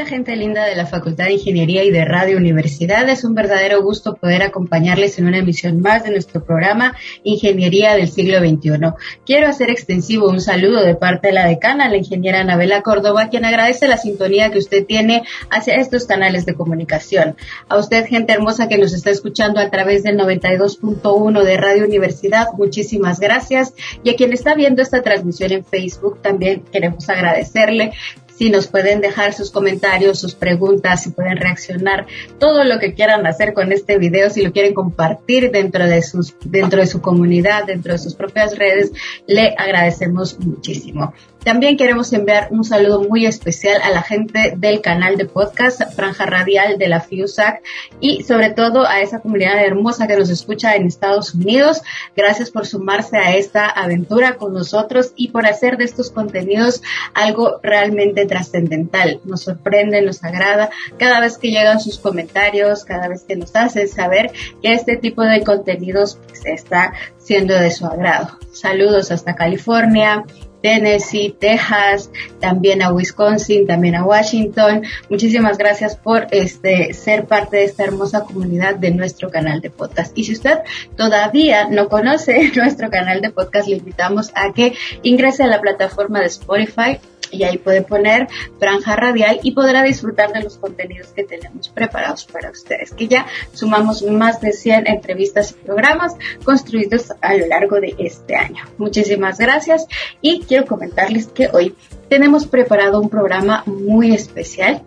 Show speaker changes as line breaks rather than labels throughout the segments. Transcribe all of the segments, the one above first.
Hola gente linda de la Facultad de Ingeniería y de Radio Universidad. Es un verdadero gusto poder acompañarles en una emisión más de nuestro programa Ingeniería del siglo XXI. Quiero hacer extensivo un saludo de parte de la decana, la ingeniera Anabela Córdoba, quien agradece la sintonía que usted tiene hacia estos canales de comunicación. A usted, gente hermosa que nos está escuchando a través del 92.1 de Radio Universidad, muchísimas gracias. Y a quien está viendo esta transmisión en Facebook, también queremos agradecerle si nos pueden dejar sus comentarios, sus preguntas, si pueden reaccionar, todo lo que quieran hacer con este video, si lo quieren compartir dentro de sus, dentro de su comunidad, dentro de sus propias redes, le agradecemos muchísimo. También queremos enviar un saludo muy especial a la gente del canal de podcast Franja Radial de la FIUSAC y sobre todo a esa comunidad hermosa que nos escucha en Estados Unidos. Gracias por sumarse a esta aventura con nosotros y por hacer de estos contenidos algo realmente trascendental. Nos sorprende, nos agrada cada vez que llegan sus comentarios, cada vez que nos hacen saber que este tipo de contenidos pues, está siendo de su agrado. Saludos hasta California, Tennessee, Texas, también a Wisconsin, también a Washington. Muchísimas gracias por este ser parte de esta hermosa comunidad de nuestro canal de podcast. Y si usted todavía no conoce nuestro canal de podcast, le invitamos a que ingrese a la plataforma de Spotify y ahí puede poner franja radial y podrá disfrutar de los contenidos que tenemos preparados para ustedes, que ya sumamos más de 100 entrevistas y programas construidos a lo largo de este año. Muchísimas gracias y quiero comentarles que hoy tenemos preparado un programa muy especial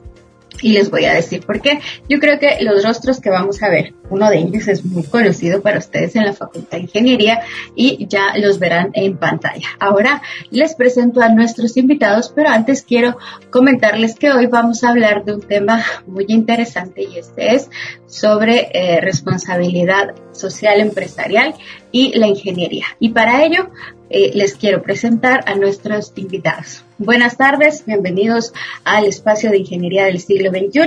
y les voy a decir por qué. Yo creo que los rostros que vamos a ver, uno de ellos es muy conocido para ustedes en la Facultad de Ingeniería y ya los verán en pantalla. Ahora les presento a nuestros invitados, pero antes quiero comentarles que hoy vamos a hablar de un tema muy interesante y este es sobre eh, responsabilidad social empresarial y la ingeniería. Y para ello eh, les quiero presentar a nuestros invitados. Buenas tardes, bienvenidos al espacio de ingeniería del siglo XXI.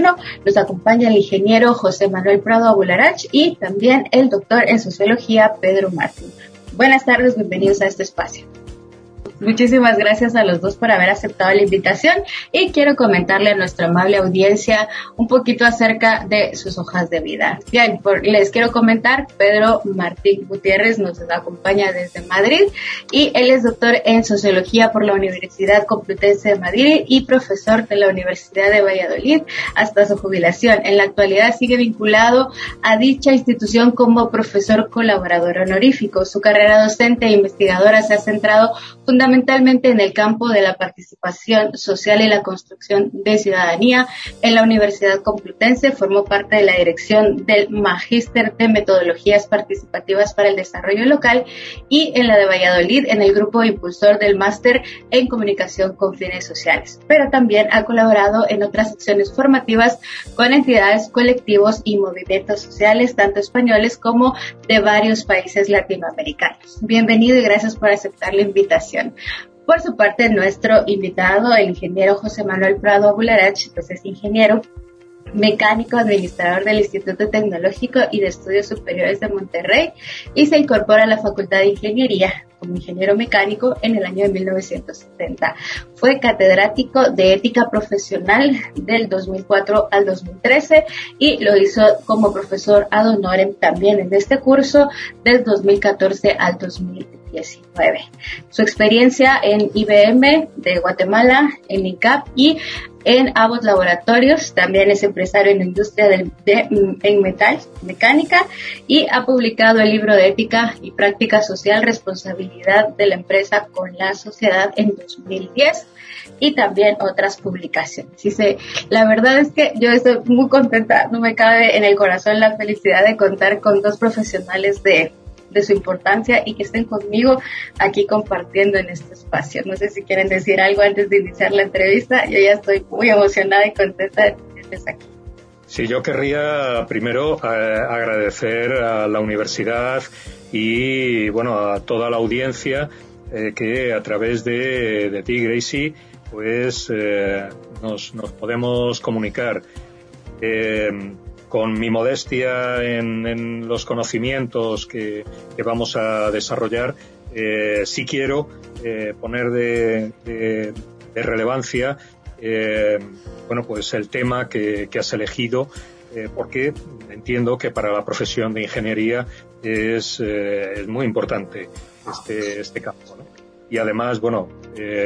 Nos acompaña el ingeniero José Manuel Prado Abularach y también el doctor en sociología Pedro Martín. Buenas tardes, bienvenidos a este espacio. Muchísimas gracias a los dos por haber aceptado la invitación y quiero comentarle a nuestra amable audiencia un poquito acerca de sus hojas de vida. Bien, les quiero comentar, Pedro Martín Gutiérrez nos acompaña desde Madrid y él es doctor en sociología por la Universidad Complutense de Madrid y profesor de la Universidad de Valladolid hasta su jubilación. En la actualidad sigue vinculado a dicha institución como profesor colaborador honorífico. Su carrera docente e investigadora se ha centrado fundamentalmente fundamentalmente en el campo de la participación social y la construcción de ciudadanía. En la Universidad Complutense formó parte de la dirección del Magíster de Metodologías Participativas para el Desarrollo Local y en la de Valladolid en el grupo impulsor del Máster en Comunicación con Fines Sociales. Pero también ha colaborado en otras secciones formativas con entidades, colectivos y movimientos sociales, tanto españoles como de varios países latinoamericanos. Bienvenido y gracias por aceptar la invitación. Por su parte, nuestro invitado, el ingeniero José Manuel Prado Bularach, pues es ingeniero mecánico administrador del Instituto Tecnológico y de Estudios Superiores de Monterrey y se incorpora a la Facultad de Ingeniería como ingeniero mecánico en el año de 1970. Fue catedrático de ética profesional del 2004 al 2013 y lo hizo como profesor ad honorem también en este curso del 2014 al 2015. Su experiencia en IBM de Guatemala, en ICAP y en Abbott Laboratorios, también es empresario en la industria de, en metal, mecánica, y ha publicado el libro de ética y práctica social, responsabilidad de la empresa con la sociedad en 2010 y también otras publicaciones. Dice, la verdad es que yo estoy muy contenta, no me cabe en el corazón la felicidad de contar con dos profesionales de de su importancia y que estén conmigo aquí compartiendo en este espacio. No sé si quieren decir algo antes de iniciar la entrevista. Yo ya estoy muy emocionada y contenta de tenerles aquí.
Sí, yo querría primero eh, agradecer a la universidad y bueno a toda la audiencia eh, que a través de, de ti, Gracie, pues eh, nos, nos, podemos comunicar con mi modestia en, los conocimientos que, vamos a desarrollar, eh, sí quiero eh, poner de, relevancia bueno, pues el tema que, has elegido, porque entiendo que para la profesión de ingeniería es muy importante este, este campo. Y además, bueno,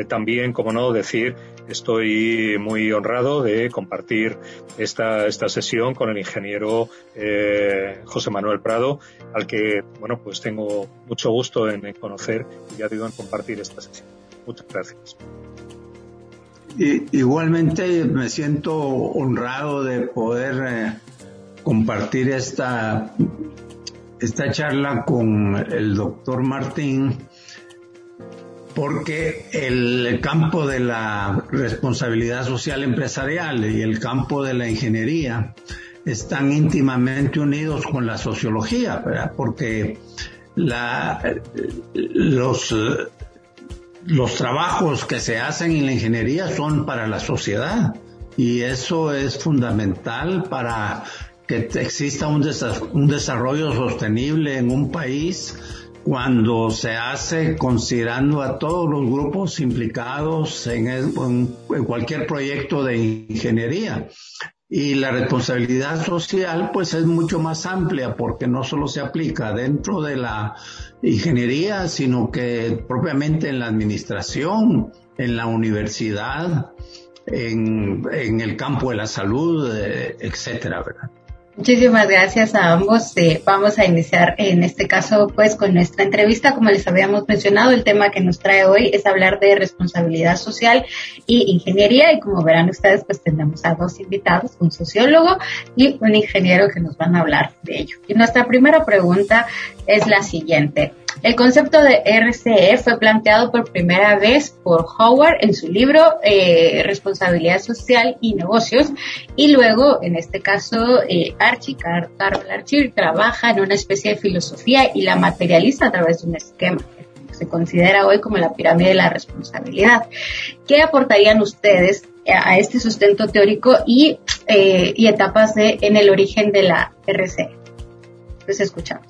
también, como no, decir Estoy muy honrado de compartir esta, esta sesión con el ingeniero eh, José Manuel Prado, al que, bueno, pues tengo mucho gusto en, conocer y ya digo en compartir esta sesión. Muchas gracias.
igualmente me siento honrado de poder eh, compartir esta, esta charla con el doctor Martín porque el campo de la responsabilidad social empresarial y el campo de la ingeniería están íntimamente unidos con la sociología, porque los, los trabajos que se hacen en la ingeniería son para la sociedad y eso es fundamental para que exista un, un desarrollo sostenible en un país cuando se hace considerando a todos los grupos implicados en, cualquier proyecto de ingeniería. Y la responsabilidad social pues es mucho más amplia porque no solo se aplica dentro de la ingeniería, sino que propiamente en la administración, en la universidad, en, en el campo de la salud, eh, etcétera, ¿verdad?
Muchísimas gracias a ambos. Eh, vamos a iniciar en este caso pues con nuestra entrevista. Como les habíamos mencionado, el tema que nos trae hoy es hablar de responsabilidad social y ingeniería y como verán ustedes pues tendremos a dos invitados, un sociólogo y un ingeniero que nos van a hablar de ello. Y nuestra primera pregunta es la siguiente. El concepto de RCE fue planteado por primera vez por Howard en su libro eh, Responsabilidad Social y Negocios y luego, en este caso, eh, Archie, Carl Archie trabaja en una especie de filosofía y la materializa a través de un esquema que se considera hoy como la pirámide de la responsabilidad. ¿Qué aportarían ustedes a este sustento teórico y, eh, y etapas de, en el origen de la RCE? Entonces escuchamos.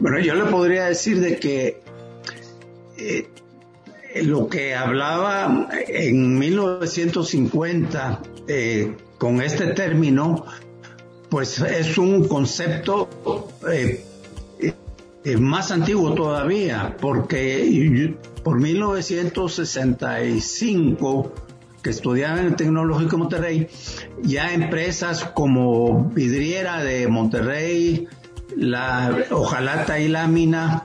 Bueno, yo le podría decir de que eh, lo que hablaba en 1950 eh, con este término, pues es un concepto eh, más antiguo todavía, porque por 1965 que estudiaba en el Tecnológico Monterrey, ya empresas como Vidriera de Monterrey, la hojalata y lámina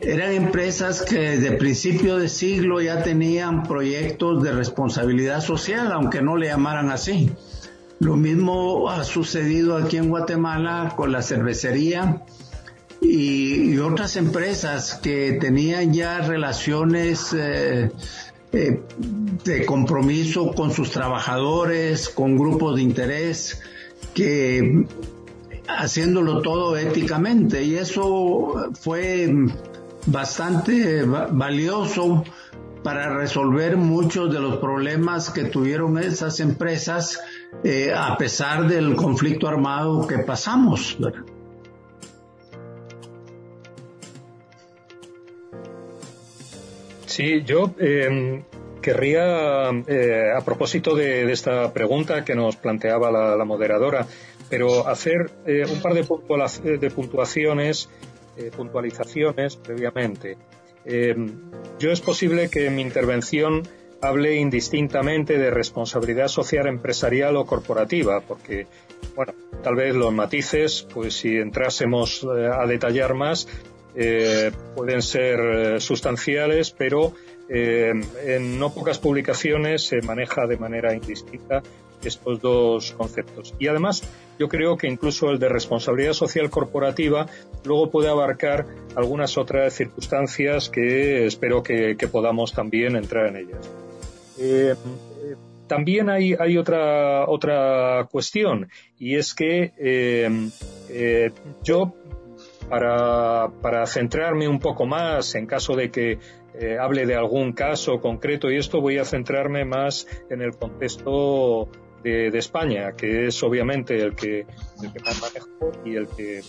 eran empresas que desde principio de siglo ya tenían proyectos de responsabilidad social, aunque no le llamaran así. Lo mismo ha sucedido aquí en Guatemala con la cervecería y, otras empresas que tenían ya relaciones eh, eh, de compromiso con sus trabajadores, con grupos de interés, que haciéndolo todo éticamente y eso fue bastante valioso para resolver muchos de los problemas que tuvieron esas empresas eh, a pesar del conflicto armado que pasamos.
Sí, yo eh, querría, eh, a propósito de, esta pregunta que nos planteaba la moderadora, pero hacer eh, un par de, de puntuaciones, eh, puntualizaciones previamente. Eh, yo es posible que en mi intervención hable indistintamente de responsabilidad social empresarial o corporativa, porque, bueno, tal vez los matices, pues si entrásemos a detallar más, pueden ser sustanciales, pero en no pocas publicaciones se maneja de manera indistinta estos dos conceptos. Y además, yo creo que incluso el de responsabilidad social corporativa luego puede abarcar algunas otras circunstancias que espero que, podamos también entrar en ellas. Eh, también hay, hay, otra, otra cuestión y es que eh, eh, yo, para, para, centrarme un poco más en caso de que hable de algún caso concreto y esto voy a centrarme más en el contexto de, España, que es obviamente el que, el que más manejo y el que,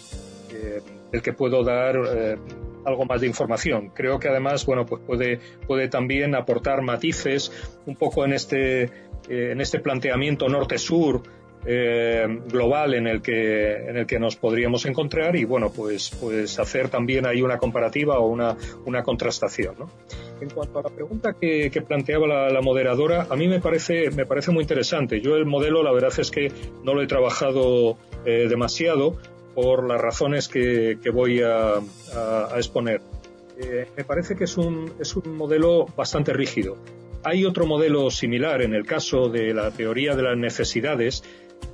el que puedo dar eh, algo más de información. Creo que además, bueno, pues puede, puede también aportar matices un poco en este, eh, en este planteamiento norte-sur eh, global en el que en el que nos podríamos encontrar y bueno pues pues hacer también ahí una comparativa o una, una contrastación ¿no? En cuanto a la pregunta que, planteaba la, moderadora a mí me parece me parece muy interesante. Yo el modelo la verdad es que no lo he trabajado eh, demasiado por las razones que, voy a, exponer. Eh, me parece que es un, es un modelo bastante rígido. Hay otro modelo similar en el caso de la teoría de las necesidades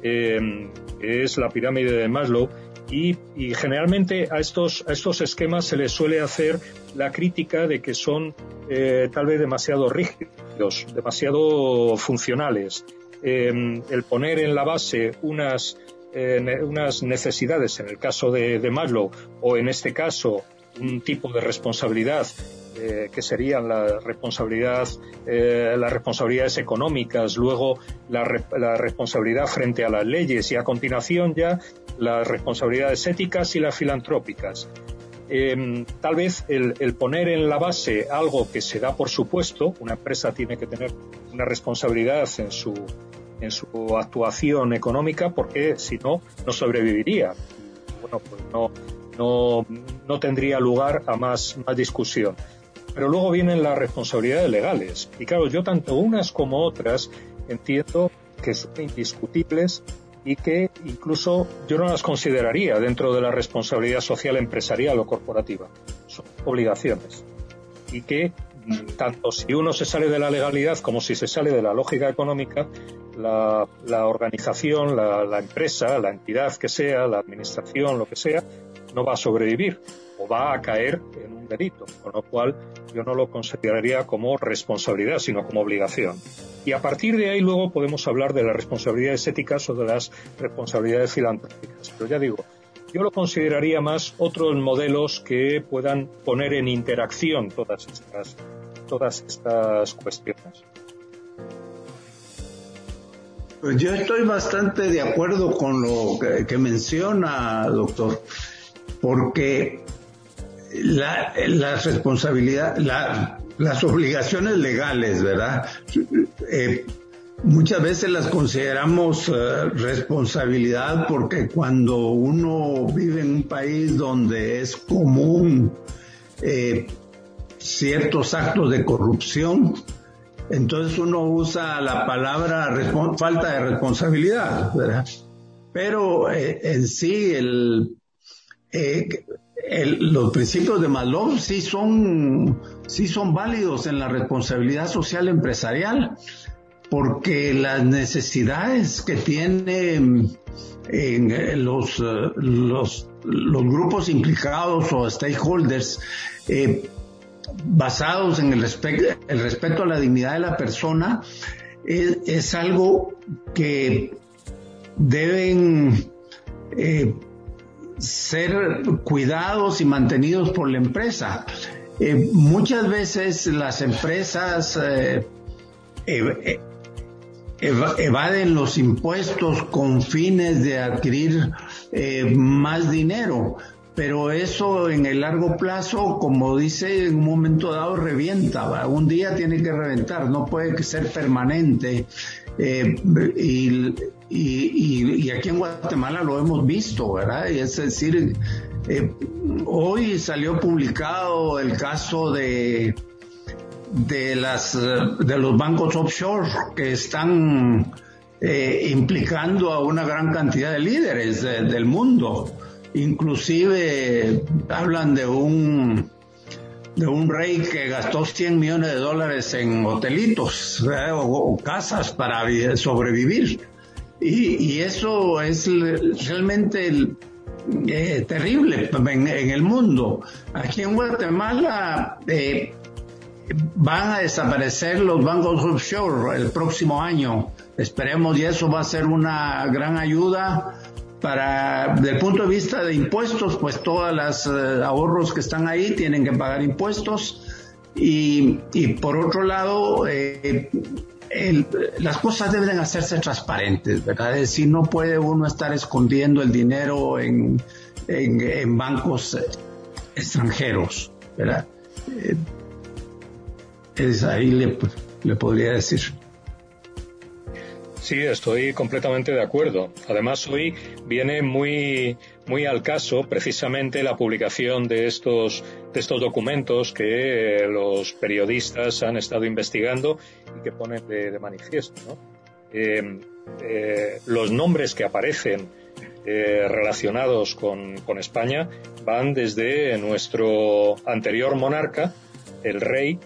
eh, es la pirámide de Maslow, y, generalmente a estos, a estos esquemas se les suele hacer la crítica de que son eh, tal vez demasiado rígidos, demasiado funcionales. Em, el poner en la base unas, unas necesidades, en el caso de, de Maslow, o en este caso un tipo de responsabilidad eh, que serían la responsabilidad, eh, las responsabilidades económicas, luego la, responsabilidad frente a las leyes y a continuación ya las responsabilidades éticas y las filantrópicas. Em, tal vez el, poner en la base algo que se da por supuesto, una empresa tiene que tener una responsabilidad en su, en su actuación económica porque si no, no sobreviviría. Bueno, pues no, no, no tendría lugar a más, más discusión. Pero luego vienen las responsabilidades legales. Y claro, yo tanto unas como otras entiendo que son indiscutibles y que incluso yo no las consideraría dentro de la responsabilidad social empresarial o corporativa. Son obligaciones. Y que mm, tanto si uno se sale de la legalidad como si se sale de la lógica económica, la, organización, la empresa, la entidad que sea, la administración, lo que sea, no va a sobrevivir o va a caer en un delito, con lo cual yo no lo consideraría como responsabilidad, sino como obligación. Y a partir de ahí luego podemos hablar de las responsabilidades éticas o de las responsabilidades filantrópicas. Pero ya digo, yo lo consideraría más otros modelos que puedan poner en interacción todas estas, todas estas cuestiones.
Pues yo estoy bastante de acuerdo con lo que menciona, doctor porque la, responsabilidad, las obligaciones legales, ¿verdad? Eh, muchas veces las consideramos eh, responsabilidad porque cuando uno vive en un país donde es común eh, ciertos actos de corrupción, entonces uno usa la palabra falta de responsabilidad, ¿verdad? Pero en sí el los principios de Maslow sí son, sí son válidos en la responsabilidad social empresarial, porque las necesidades que tienen en los, los, los grupos implicados o stakeholders eh, basados en el, el respeto a la dignidad de la persona es, es algo que deben eh, ser cuidados y mantenidos por la empresa. Eh, muchas veces las empresas eh, evaden los impuestos con fines de adquirir eh, más dinero, pero eso en el largo plazo, como dice, en un momento dado revienta, un día tiene que reventar, no puede ser permanente. Y y, aquí en Guatemala lo hemos visto, ¿verdad? Y es decir, eh, hoy salió publicado el caso de de las de los bancos offshore que están eh, implicando a una gran cantidad de líderes del mundo. Inclusive hablan de un de un rey que gastó 100 millones de dólares en hotelitos o, casas para sobrevivir. Y, eso es realmente eh, terrible en, el mundo. Aquí en Guatemala eh, van a desaparecer los bancos offshore el próximo año. Esperemos y eso va a ser una gran ayuda para, desde el punto de vista de impuestos, pues todas las eh, ahorros que están ahí tienen que pagar impuestos. Y, y por otro lado, eh, las cosas deben hacerse transparentes, ¿verdad? Es decir, no puede uno estar escondiendo el dinero en, en, bancos extranjeros, ¿verdad? Eh, es ahí le, le podría decir.
Sí, estoy completamente de acuerdo. Además, hoy viene muy, muy al caso precisamente la publicación de estos, de estos documentos que los periodistas han estado investigando y que ponen de, manifiesto. Eh, eh, los nombres que aparecen eh, relacionados con, con, España van desde nuestro anterior monarca, el rey,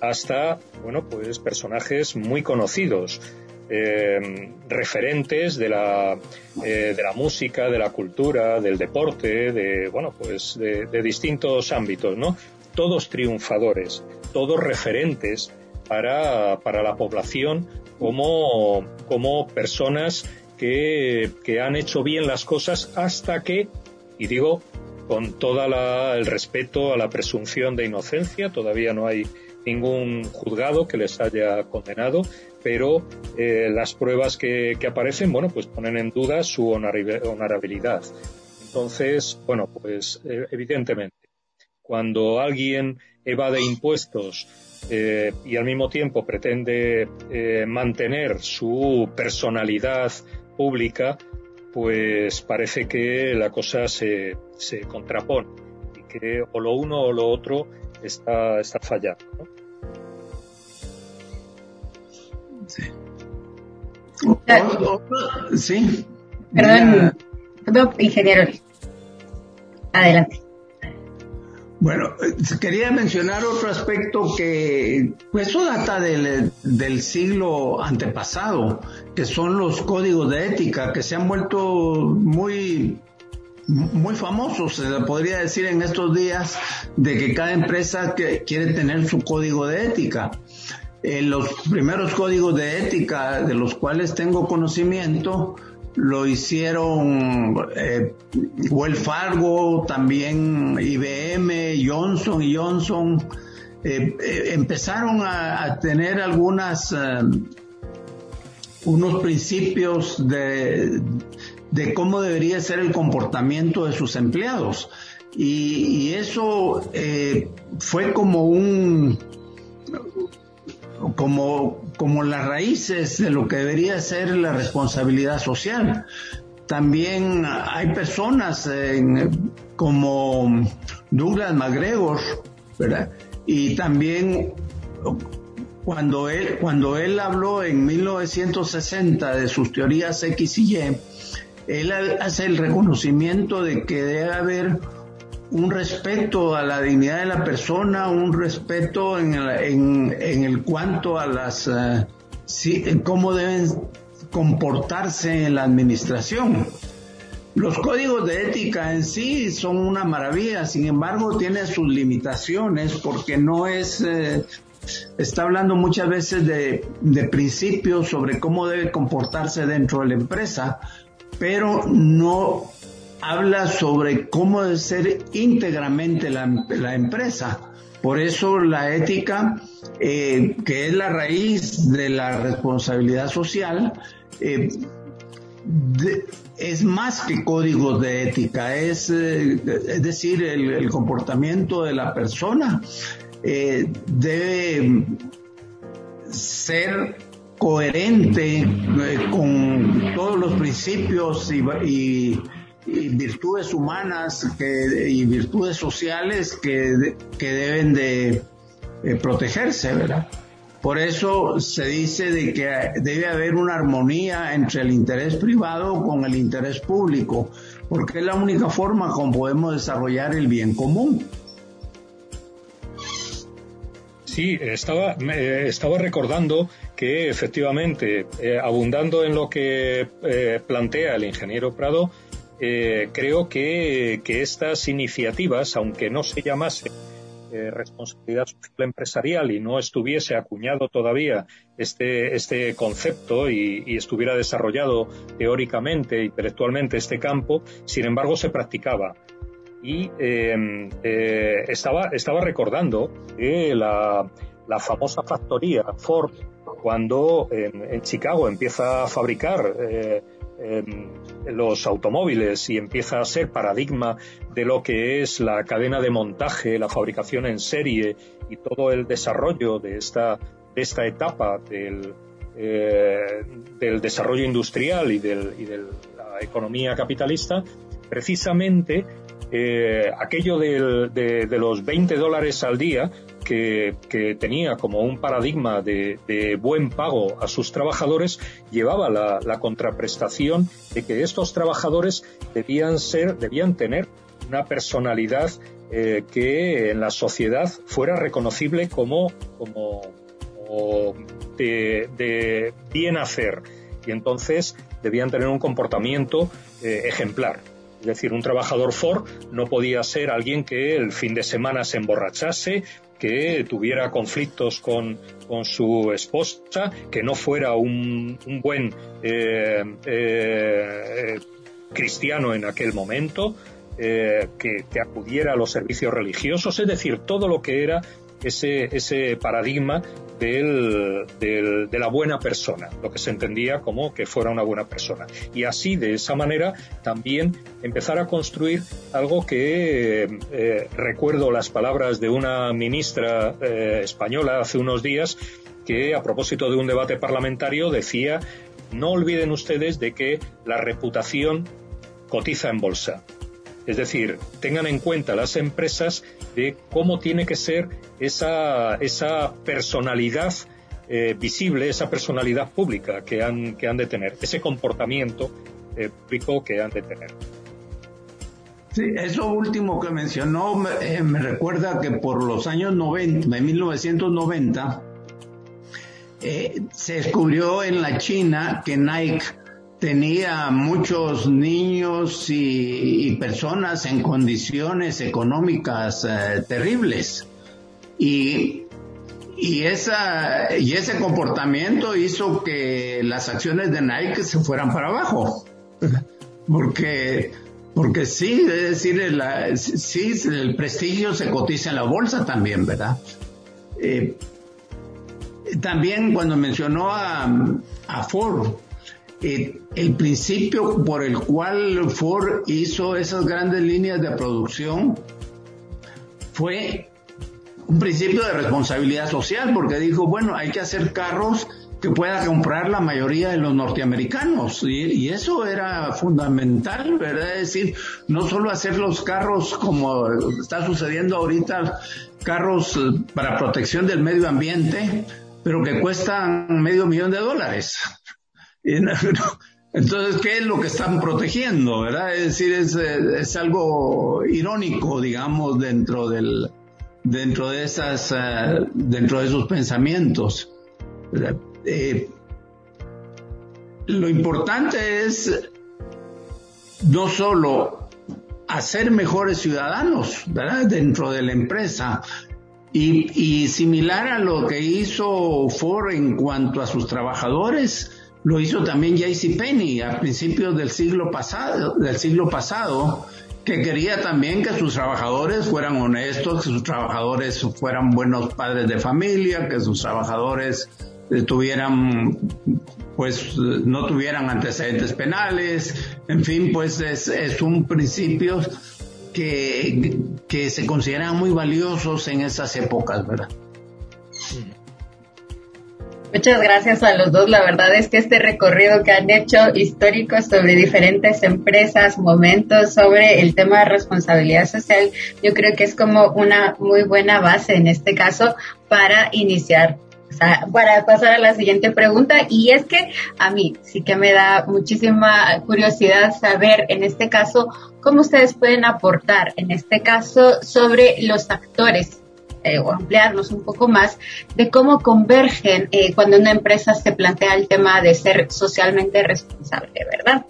hasta, bueno, pues personajes muy conocidos eh, referentes de la, eh, de la música, de la cultura, del deporte, de, bueno, pues de, distintos ámbitos, ¿no? Todos triunfadores, todos referentes para, para la población como, como personas que, que han hecho bien las cosas hasta que, y digo, con todo el respeto a la presunción de inocencia, todavía no hay ningún juzgado que les haya condenado, pero eh, las pruebas que, aparecen, bueno, pues ponen en duda su honorabilidad. Entonces, bueno, pues eh, evidentemente, cuando alguien evade impuestos eh, y al mismo tiempo pretende mantener su personalidad pública, pues parece que la cosa se, se contrapone y que o lo uno o lo otro está, está fallando.
Sí.
sí. Perdón, ingeniero. Adelante.
Bueno, quería mencionar otro aspecto que, pues eso data del, del, siglo antepasado, que son los códigos de ética, que se han vuelto muy, muy famosos, se podría decir en estos días, de que cada empresa que quiere tener su código de ética. Eh, los primeros códigos de ética de los cuales tengo conocimiento lo hicieron eh, Wells Fargo, también IBM, Johnson y Johnson. Eh, eh, empezaron a, tener algunas unos principios de, de, cómo debería ser el comportamiento de sus empleados. Y, y eso fue como un como, como las raíces de lo que debería ser la responsabilidad social. También hay personas como Douglas McGregor, ¿verdad? Y también cuando él, cuando él habló en 1960 de sus teorías X y Y, él hace el reconocimiento de que debe haber un respeto a la dignidad de la persona, un respeto en, en, el cuanto a las, uh, cómo deben comportarse en la administración. Los códigos de ética en sí son una maravilla, sin embargo tiene sus limitaciones porque no es, eh, está hablando muchas veces de, de principios sobre cómo debe comportarse dentro de la empresa, pero no habla sobre cómo debe ser íntegramente la, empresa. Por eso la ética, eh, que es la raíz de la responsabilidad social, eh, es más que códigos de ética, es, eh, es decir, el, comportamiento de la persona debe ser coherente con todos los principios y virtudes humanas que, y virtudes sociales que, que deben de protegerse, ¿verdad? Por eso se dice de que debe haber una armonía entre el interés privado con el interés público, porque es la única forma como podemos desarrollar el bien común.
Sí, estaba, estaba recordando que efectivamente, eh, abundando en lo que eh, plantea el ingeniero Prado, eh, creo que, estas iniciativas, aunque no se llamase eh, responsabilidad social empresarial y no estuviese acuñado todavía este, este concepto y, estuviera desarrollado teóricamente, intelectualmente este campo, sin embargo se practicaba. Y em, eh, estaba, estaba recordando que la, la famosa factoría Ford, cuando en, Chicago empieza a fabricar los automóviles y empieza a ser paradigma de lo que es la cadena de montaje, la fabricación en serie y todo el desarrollo de esta, de esta etapa del, eh, del desarrollo industrial y, del, y de la economía capitalista, precisamente eh, aquello de, los 20 dólares al día que, tenía como un paradigma de, buen pago a sus trabajadores llevaba la, contraprestación de que estos trabajadores debían ser, debían tener una personalidad eh, que en la sociedad fuera reconocible como, como, de, bien hacer y entonces debían tener un comportamiento eh, ejemplar. Es decir, un trabajador Ford no podía ser alguien que el fin de semana se emborrachase, que tuviera conflictos con, su esposa, que no fuera un, buen eh, eh, cristiano en aquel momento, eh, que, que, acudiera a los servicios religiosos, es decir, todo lo que era ese, ese paradigma del, de la buena persona, lo que se entendía como que fuera una buena persona. Y así, de esa manera, también empezar a construir algo que eh, recuerdo las palabras de una ministra eh, española hace unos días que a propósito de un debate parlamentario decía no olviden ustedes de que la reputación cotiza en bolsa. Es decir, tengan en cuenta las empresas de cómo tiene que ser esa, esa personalidad eh, visible, esa personalidad pública que han, que han de tener, ese comportamiento eh, público que han de tener.
Sí, eso último que mencionó me, eh, me, recuerda que por los años 90, de 1990, se descubrió en la China que Nike tenía muchos niños y, personas en condiciones económicas eh, terribles. Y, y, esa, y ese comportamiento hizo que las acciones de Nike se fueran para abajo. Porque, porque sí, es decir, el, sí, el prestigio se cotiza en la bolsa también, ¿verdad? Eh, también cuando mencionó a, a Ford, eh, el principio por el cual Ford hizo esas grandes líneas de producción fue un principio de responsabilidad social, porque dijo, bueno, hay que hacer carros que pueda comprar la mayoría de los norteamericanos. Y, eso era fundamental, ¿verdad? Es decir, no solo hacer los carros como está sucediendo ahorita, carros para protección del medio ambiente, pero que cuestan medio millón de dólares. Entonces, ¿qué es lo que están protegiendo? ¿verdad? Es decir, es, algo irónico, digamos, dentro del, dentro de esas, eh, dentro de esos pensamientos. Eh, lo importante es no solo hacer mejores ciudadanos, ¿verdad? Dentro de la empresa. Y similar a lo que hizo Ford en cuanto a sus trabajadores, lo hizo también Penny a principios del siglo pasado, del siglo pasado, que quería también que sus trabajadores fueran honestos, que sus trabajadores fueran buenos padres de familia, que sus trabajadores tuvieran pues no tuvieran antecedentes penales, en fin, pues es, es un principio que, que se consideran muy valiosos en esas épocas, ¿verdad?
Muchas gracias a los dos. La verdad es que este recorrido que han hecho histórico sobre diferentes empresas, momentos, sobre el tema de responsabilidad social, yo creo que es como una muy buena base en este caso para iniciar para pasar a la siguiente pregunta y es que a mí sí que me da muchísima curiosidad saber en este caso cómo ustedes pueden aportar en este caso sobre los actores eh, o ampliarnos un poco más de cómo convergen eh, cuando una empresa se plantea el tema de ser socialmente responsable, ¿verdad?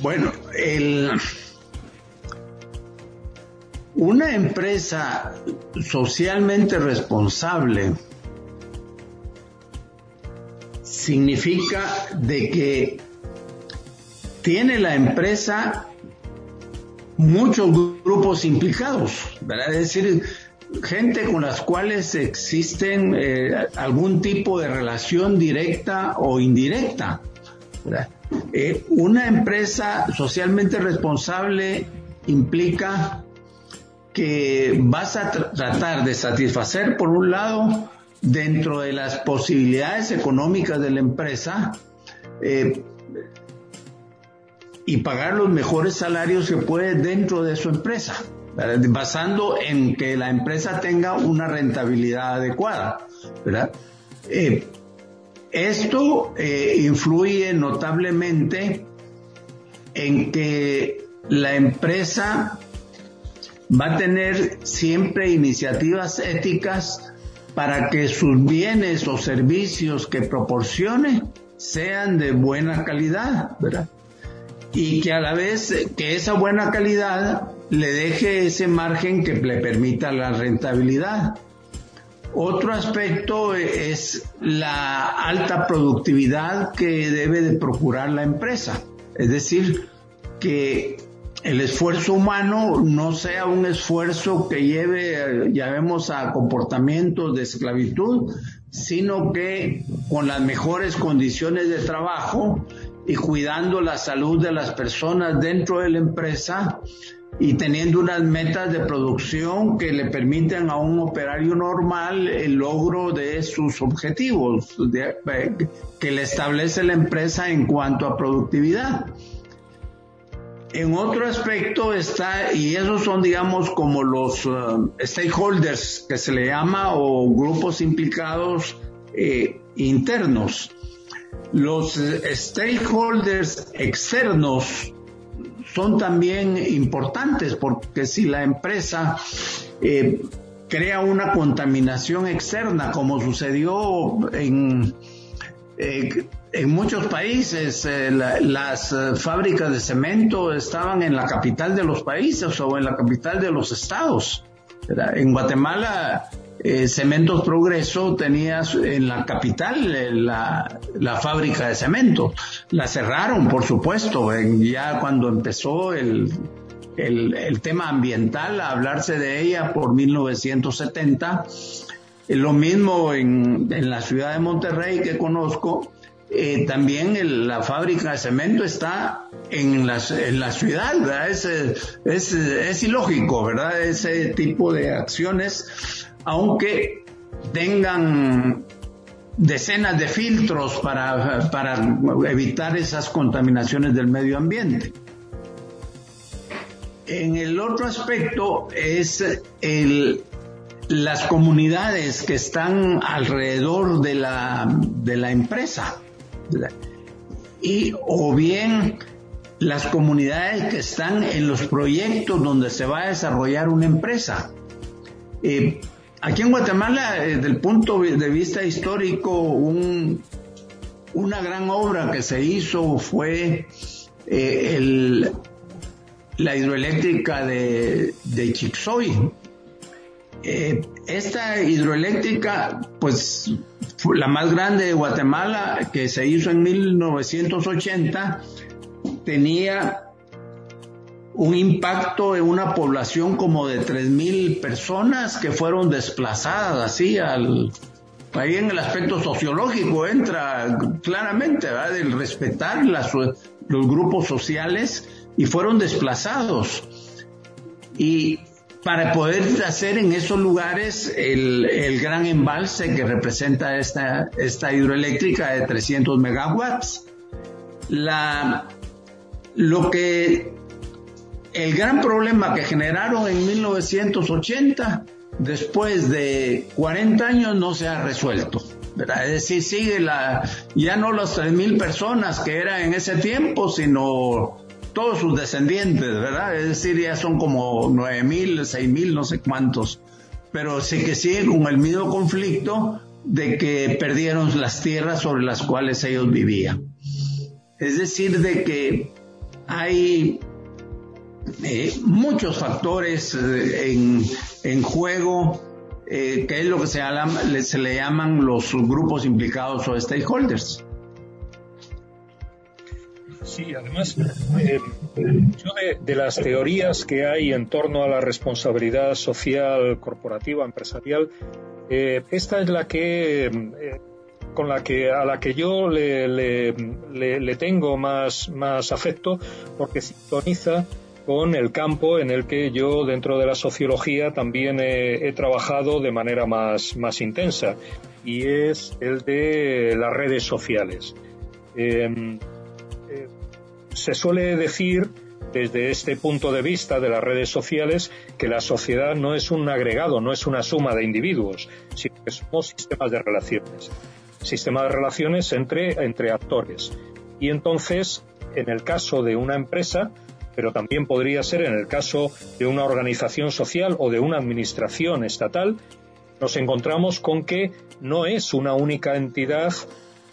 Bueno, el, una empresa socialmente responsable significa de que tiene la empresa muchos grupos implicados. Es decir, gente con las cuales existen eh, algún tipo de relación directa o indirecta. Eh, una empresa socialmente responsable implica que vas a tratar de satisfacer, por un lado, dentro de las posibilidades económicas de la empresa, eh, y pagar los mejores salarios que puede dentro de su empresa, basando en que la empresa tenga una rentabilidad adecuada. Eh, esto eh, influye notablemente en que la empresa va a tener siempre iniciativas éticas para que sus bienes o servicios que proporcione sean de buena calidad, ¿verdad? Y que a la vez que esa buena calidad le deje ese margen que le permita la rentabilidad. Otro aspecto es la alta productividad que debe de procurar la empresa. Es decir, que el esfuerzo humano no sea un esfuerzo que lleve, ya vemos, a comportamientos de esclavitud, sino que con las mejores condiciones de trabajo y cuidando la salud de las personas dentro de la empresa y teniendo unas metas de producción que le permiten a un operario normal el logro de sus objetivos que le establece la empresa en cuanto a productividad. En otro aspecto está, y esos son, digamos, como los uh, stakeholders que se le llama o grupos implicados eh, internos. Los stakeholders externos son también importantes porque si la empresa eh, crea una contaminación externa, como sucedió en eh, en muchos países eh, las fábricas de cemento estaban en la capital de los países o en la capital de los estados. En Guatemala, Cementos Progreso tenía en la capital la, fábrica de cemento. La cerraron, por supuesto, ya cuando empezó el, el, tema ambiental a hablarse de ella por 1970 lo mismo en, la ciudad de Monterrey que conozco, eh, también la fábrica de cemento está en la, en la ciudad, ¿verdad? Es, es, es, ilógico, ¿verdad? Ese tipo de acciones, aunque tengan decenas de filtros para, para evitar esas contaminaciones del medio ambiente. En el otro aspecto es el, las comunidades que están alrededor de la, de la empresa y o bien las comunidades que están en los proyectos donde se va a desarrollar una empresa. Eh, aquí en Guatemala, desde el punto de vista histórico, un, una gran obra que se hizo fue eh, el, la hidroeléctrica de, Chixoy, eh, esta hidroeléctrica, pues la más grande de Guatemala, que se hizo en 1980, tenía un impacto en una población como de 3.000 personas que fueron desplazadas así. Ahí en el aspecto sociológico entra claramente, ¿verdad? El respetar las, los grupos sociales y fueron desplazados. Y para poder hacer en esos lugares el, gran embalse que representa esta, esta hidroeléctrica de 300 megawatts. La, lo que el gran problema que generaron en 1980, después de 40 años, no se ha resuelto. Es decir, sigue la, ya no las 3.000 personas que eran en ese tiempo, sino todos sus descendientes, ¿verdad? Es decir, ya son como nueve mil, seis mil, no sé cuántos, pero sí que siguen con el mismo conflicto de que perdieron las tierras sobre las cuales ellos vivían. Es decir, de que hay eh, muchos factores eh, en, juego, eh, que es lo que se, se le llaman los grupos implicados o stakeholders.
Sí, además, yo de, las teorías que hay en torno a la responsabilidad social, corporativa, empresarial, esta es la que con la que a la que yo le, le, tengo más, más afecto porque sintoniza con el campo en el que yo dentro de la sociología también he, trabajado de manera más, más, intensa y es el de las redes sociales. Em, eh, se suele decir desde este punto de vista de las redes sociales que la sociedad no es un agregado, no es una suma de individuos, sino que somos sistemas de relaciones. Sistemas de relaciones entre, entre actores. Y entonces, en el caso de una empresa, pero también podría ser en el caso de una organización social o de una administración estatal, nos encontramos con que no es una única entidad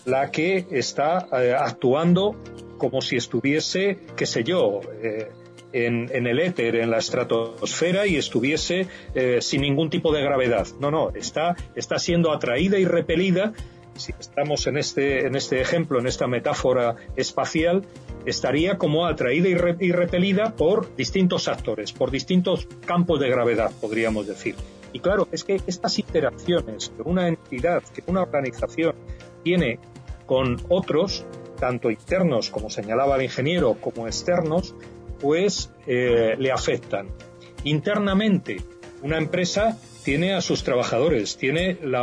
la que está eh, actuando como si estuviese, qué sé yo, eh, en, el éter, en la estratosfera y estuviese eh, sin ningún tipo de gravedad. No, no, está, está siendo atraída y repelida si estamos en este, en este ejemplo, en esta metáfora espacial, estaría como atraída y, repelida por distintos actores, por distintos campos de gravedad, podríamos decir. Y claro, es que estas interacciones que una entidad, que una organización tiene con otros, tanto internos, como señalaba el ingeniero, como externos, pues eh, le afectan. Internamente, una empresa tiene a sus trabajadores, tiene la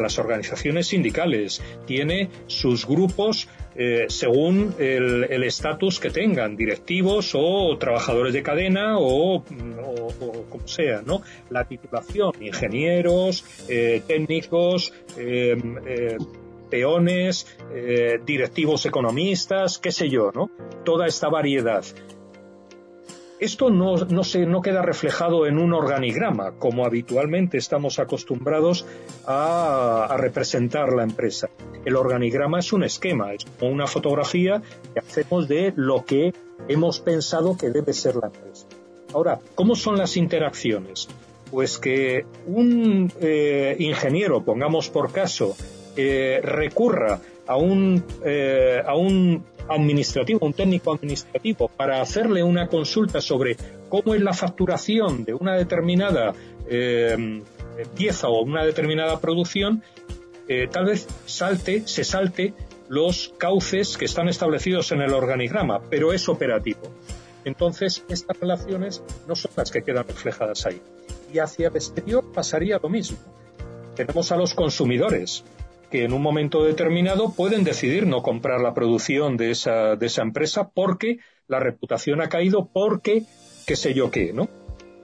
las organizaciones sindicales, tiene sus grupos eh, según el estatus que tengan, directivos o trabajadores de cadena o, como sea, ¿no? La titulación, ingenieros, eh, técnicos, eh, peones, directivos economistas, qué sé yo, ¿no? Toda esta variedad. Esto no, se, no queda reflejado en un organigrama, como habitualmente estamos acostumbrados a, representar la empresa. El organigrama es un esquema, es como una fotografía que hacemos de lo que hemos pensado que debe ser la empresa. Ahora, ¿cómo son las interacciones? Pues que un eh, ingeniero, pongamos por caso, eh, recurra a un, eh, a un administrativo, un técnico administrativo, para hacerle una consulta sobre cómo es la facturación de una determinada eh, pieza o una determinada producción, eh, tal vez salte, se salte los cauces que están establecidos en el organigrama, pero es operativo. Entonces, estas relaciones no son las que quedan reflejadas ahí. Y hacia el exterior pasaría lo mismo. Tenemos a los consumidores, que en un momento determinado pueden decidir no comprar la producción de esa, de esa empresa porque la reputación ha caído, porque qué sé yo qué, ¿no?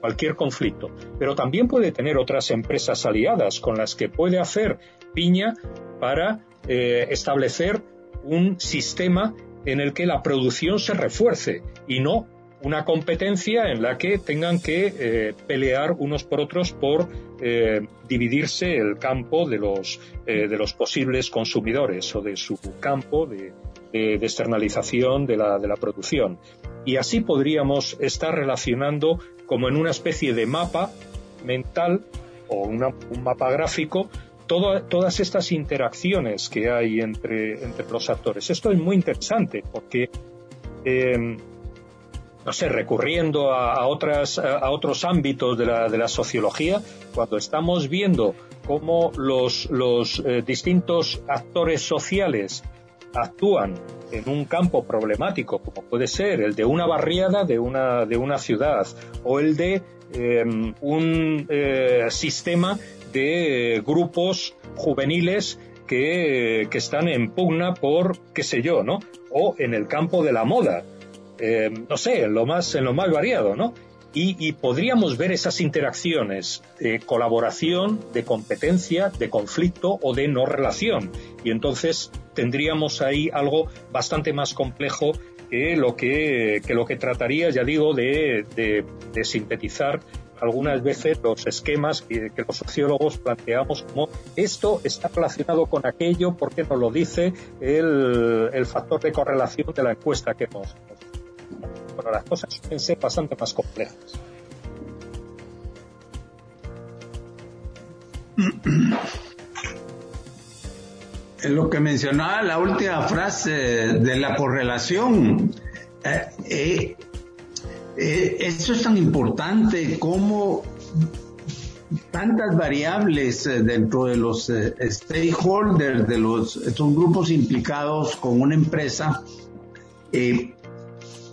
Cualquier conflicto. Pero también puede tener otras empresas aliadas con las que puede hacer piña para eh, establecer un sistema en el que la producción se refuerce y no una competencia en la que tengan que eh, pelear unos por otros por eh, dividirse el campo de los, eh, de los posibles consumidores o de su campo de, externalización de la, de la producción. Y así podríamos estar relacionando como en una especie de mapa mental o un mapa gráfico todas estas interacciones que hay entre, entre los actores. Esto es muy interesante porque no sé, recurriendo a, otras, a otros ámbitos de la, de la, sociología, cuando estamos viendo cómo los, los eh, distintos actores sociales actúan en un campo problemático, como puede ser el de una barriada de una, de una ciudad, o el de em, un eh, sistema de grupos juveniles que, que están en pugna por, qué sé yo, ¿no? O en el campo de la moda, eh, no sé, en lo más, en lo más variado, ¿no? Y, podríamos ver esas interacciones de colaboración, de competencia, de conflicto o de no relación. Y entonces tendríamos ahí algo bastante más complejo que lo que, lo que trataría, ya digo, de, sintetizar algunas veces los esquemas que, los sociólogos planteamos como esto está relacionado con aquello porque nos lo dice el, el factor de correlación de la encuesta que hemos, bueno, las cosas suelen ser bastante más complejas.
lo que mencionaba la última frase de la correlación, eh, eh, eso es tan importante como tantas variables eh, dentro de los stakeholders, de los estos grupos implicados con una empresa,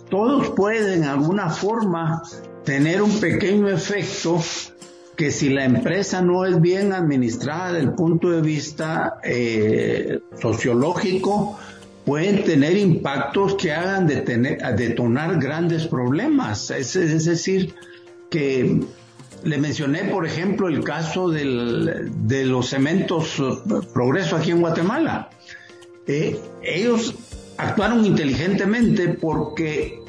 todos pueden de alguna forma tener un pequeño efecto que si la empresa no es bien administrada desde el punto de vista eh, sociológico, pueden tener impactos que hagan detonar grandes problemas. Es, decir, que le mencioné, por ejemplo, el caso de los cementos Progreso aquí en Guatemala. Eh, ellos actuaron inteligentemente porque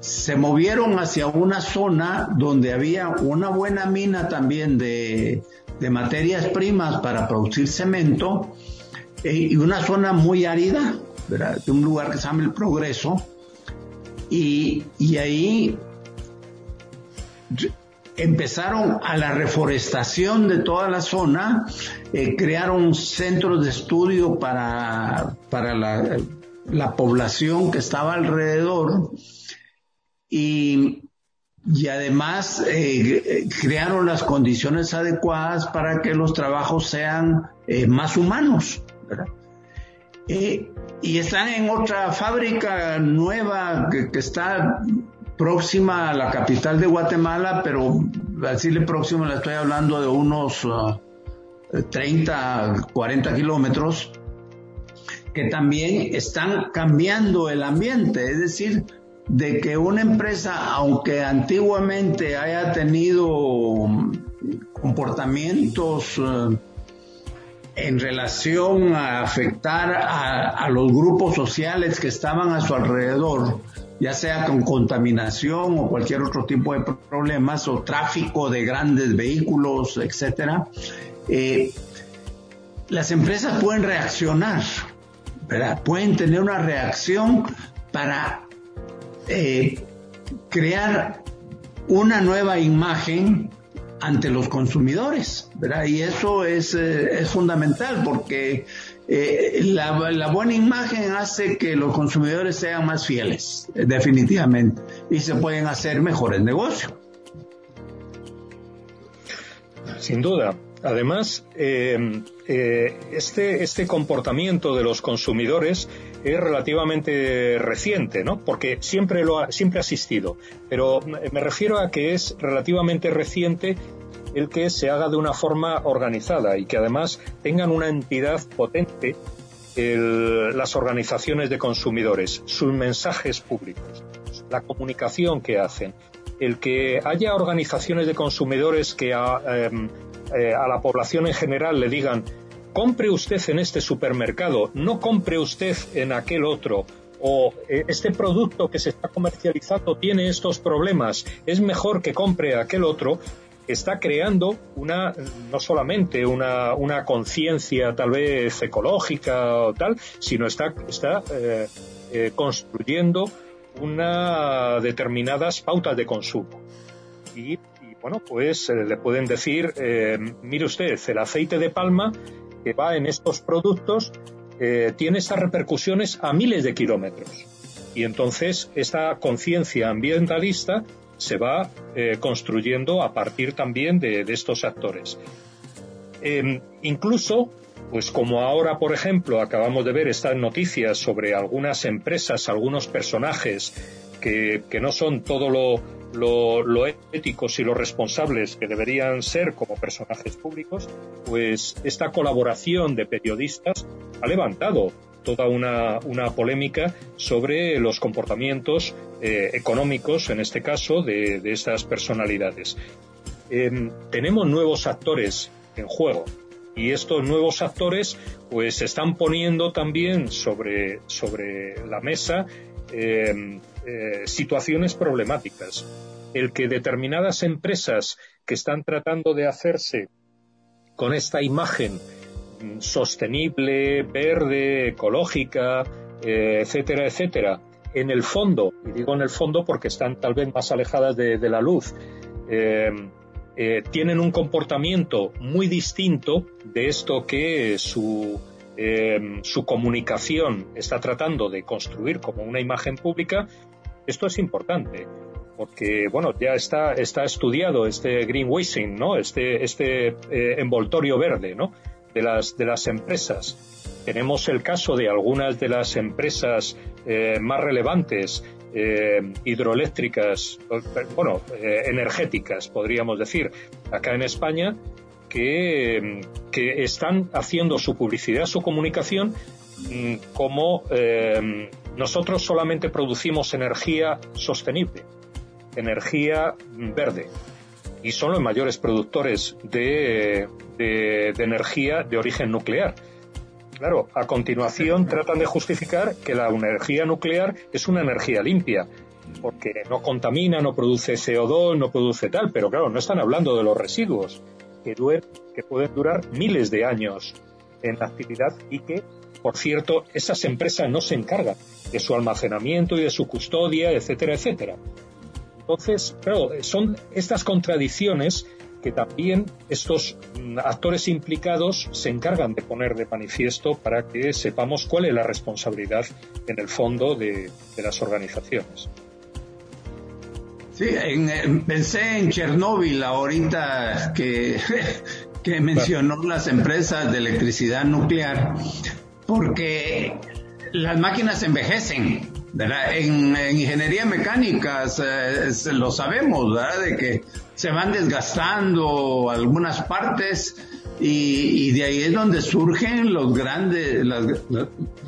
se movieron hacia una zona donde había una buena mina también de, materias primas para producir cemento eh, y una zona muy árida, de un lugar que se llama El Progreso, y, ahí empezaron a la reforestación de toda la zona, eh, crearon centros de estudio para, para la, la población que estaba alrededor, y, y además eh, crearon las condiciones adecuadas para que los trabajos sean eh, más humanos. Y están en otra fábrica nueva que, está próxima a la capital de Guatemala, pero decirle próximo le estoy hablando de unos 30, uh, 40 kilómetros, que también están cambiando el ambiente, es decir, de que una empresa, aunque antiguamente haya tenido comportamientos eh, en relación a afectar a, los grupos sociales que estaban a su alrededor, ya sea con contaminación o cualquier otro tipo de problemas o tráfico de grandes vehículos, etcétera, eh, las empresas pueden reaccionar, pueden tener una reacción para eh, crear una nueva imagen ante los consumidores. Y eso es, eh, fundamental porque eh, la, buena imagen hace que los consumidores sean más fieles, definitivamente, y se pueden hacer mejores negocios.
Sin duda. Además, este, este comportamiento de los consumidores es relativamente reciente, ¿no? Porque siempre lo ha, siempre ha existido, pero me refiero a que es relativamente reciente el que se haga de una forma organizada y que además tengan una entidad potente las organizaciones de consumidores, sus mensajes públicos, la comunicación que hacen, el que haya organizaciones de consumidores que em, eh, a la población en general le digan compre usted en este supermercado, no compre usted en aquel otro, o eh, este producto que se está comercializando tiene estos problemas, es mejor que compre aquel otro, está creando una, no solamente una, conciencia tal vez ecológica o tal, sino está, está eh, eh, construyendo una determinadas pautas de consumo. Y, bueno, pues le pueden decir, mire usted, el aceite de palma que va en estos productos eh, tiene estas repercusiones a miles de kilómetros. Y entonces esta conciencia ambientalista se va eh, construyendo a partir también de, estos actores. Incluso, pues como ahora, por ejemplo, acabamos de ver estas noticias sobre algunas empresas, algunos personajes que, que no son todo lo, lo, éticos y lo responsables que deberían ser como personajes públicos, pues esta colaboración de periodistas ha levantado toda una, polémica sobre los comportamientos eh, económicos, en este caso, de, estas personalidades. Em, tenemos nuevos actores en juego y estos nuevos actores pues están poniendo también sobre, sobre la mesa em, eh, situaciones problemáticas. El que determinadas empresas que están tratando de hacerse con esta imagen mm, sostenible, verde, ecológica, eh, etcétera, etcétera, en el fondo, y digo en el fondo porque están tal vez más alejadas de, la luz, eh, tienen un comportamiento muy distinto de esto que su, em, su comunicación está tratando de construir como una imagen pública, esto es importante porque bueno ya está está estudiado este greenwashing no este este eh, envoltorio verde no de las de las empresas. Tenemos el caso de algunas de las empresas eh, más relevantes eh, hidroeléctricas, bueno, energéticas, podríamos decir, acá en España, que, están haciendo su publicidad, su comunicación, mm, como nosotros solamente producimos energía sostenible, energía verde, y son los mayores productores de, de energía de origen nuclear. Claro, a continuación tratan de justificar que la energía nuclear es una energía limpia, porque no contamina, no produce CO2, no produce tal, pero claro, no están hablando de los residuos, que, que pueden durar miles de años en la actividad y que, por cierto, esas empresas no se encargan de su almacenamiento y de su custodia, etcétera, etcétera. Entonces, claro, son estas contradicciones que también estos mm, actores implicados se encargan de poner de manifiesto para que sepamos cuál es la responsabilidad en el fondo de, las organizaciones.
Sí, pensé en Chernóbil ahorita que, que mencionó las empresas de electricidad nuclear, porque las máquinas envejecen. En, ingeniería mecánica lo sabemos, ¿verdad? De que se van desgastando algunas partes y, de ahí es donde surgen los grandes, las,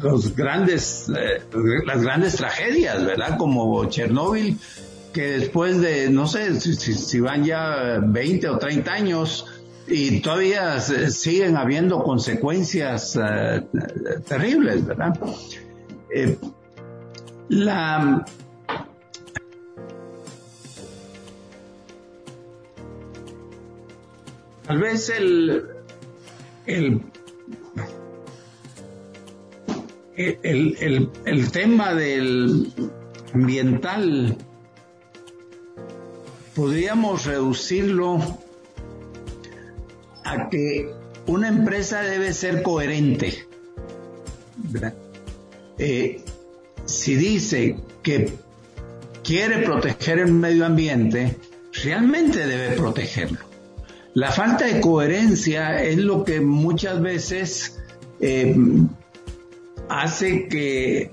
los grandes, eh, las grandes tragedias, ¿verdad? Como Chernóbil, que después de, no sé, si, van ya 20 o 30 años, y todavía siguen habiendo consecuencias eh, terribles, ¿verdad? Eh, la tal vez el el, el, el, tema del ambiental podríamos reducirlo a que una empresa debe ser coherente. Eh, si dice que quiere proteger el medio ambiente, realmente debe protegerlo. La falta de coherencia es lo que muchas veces eh, hace que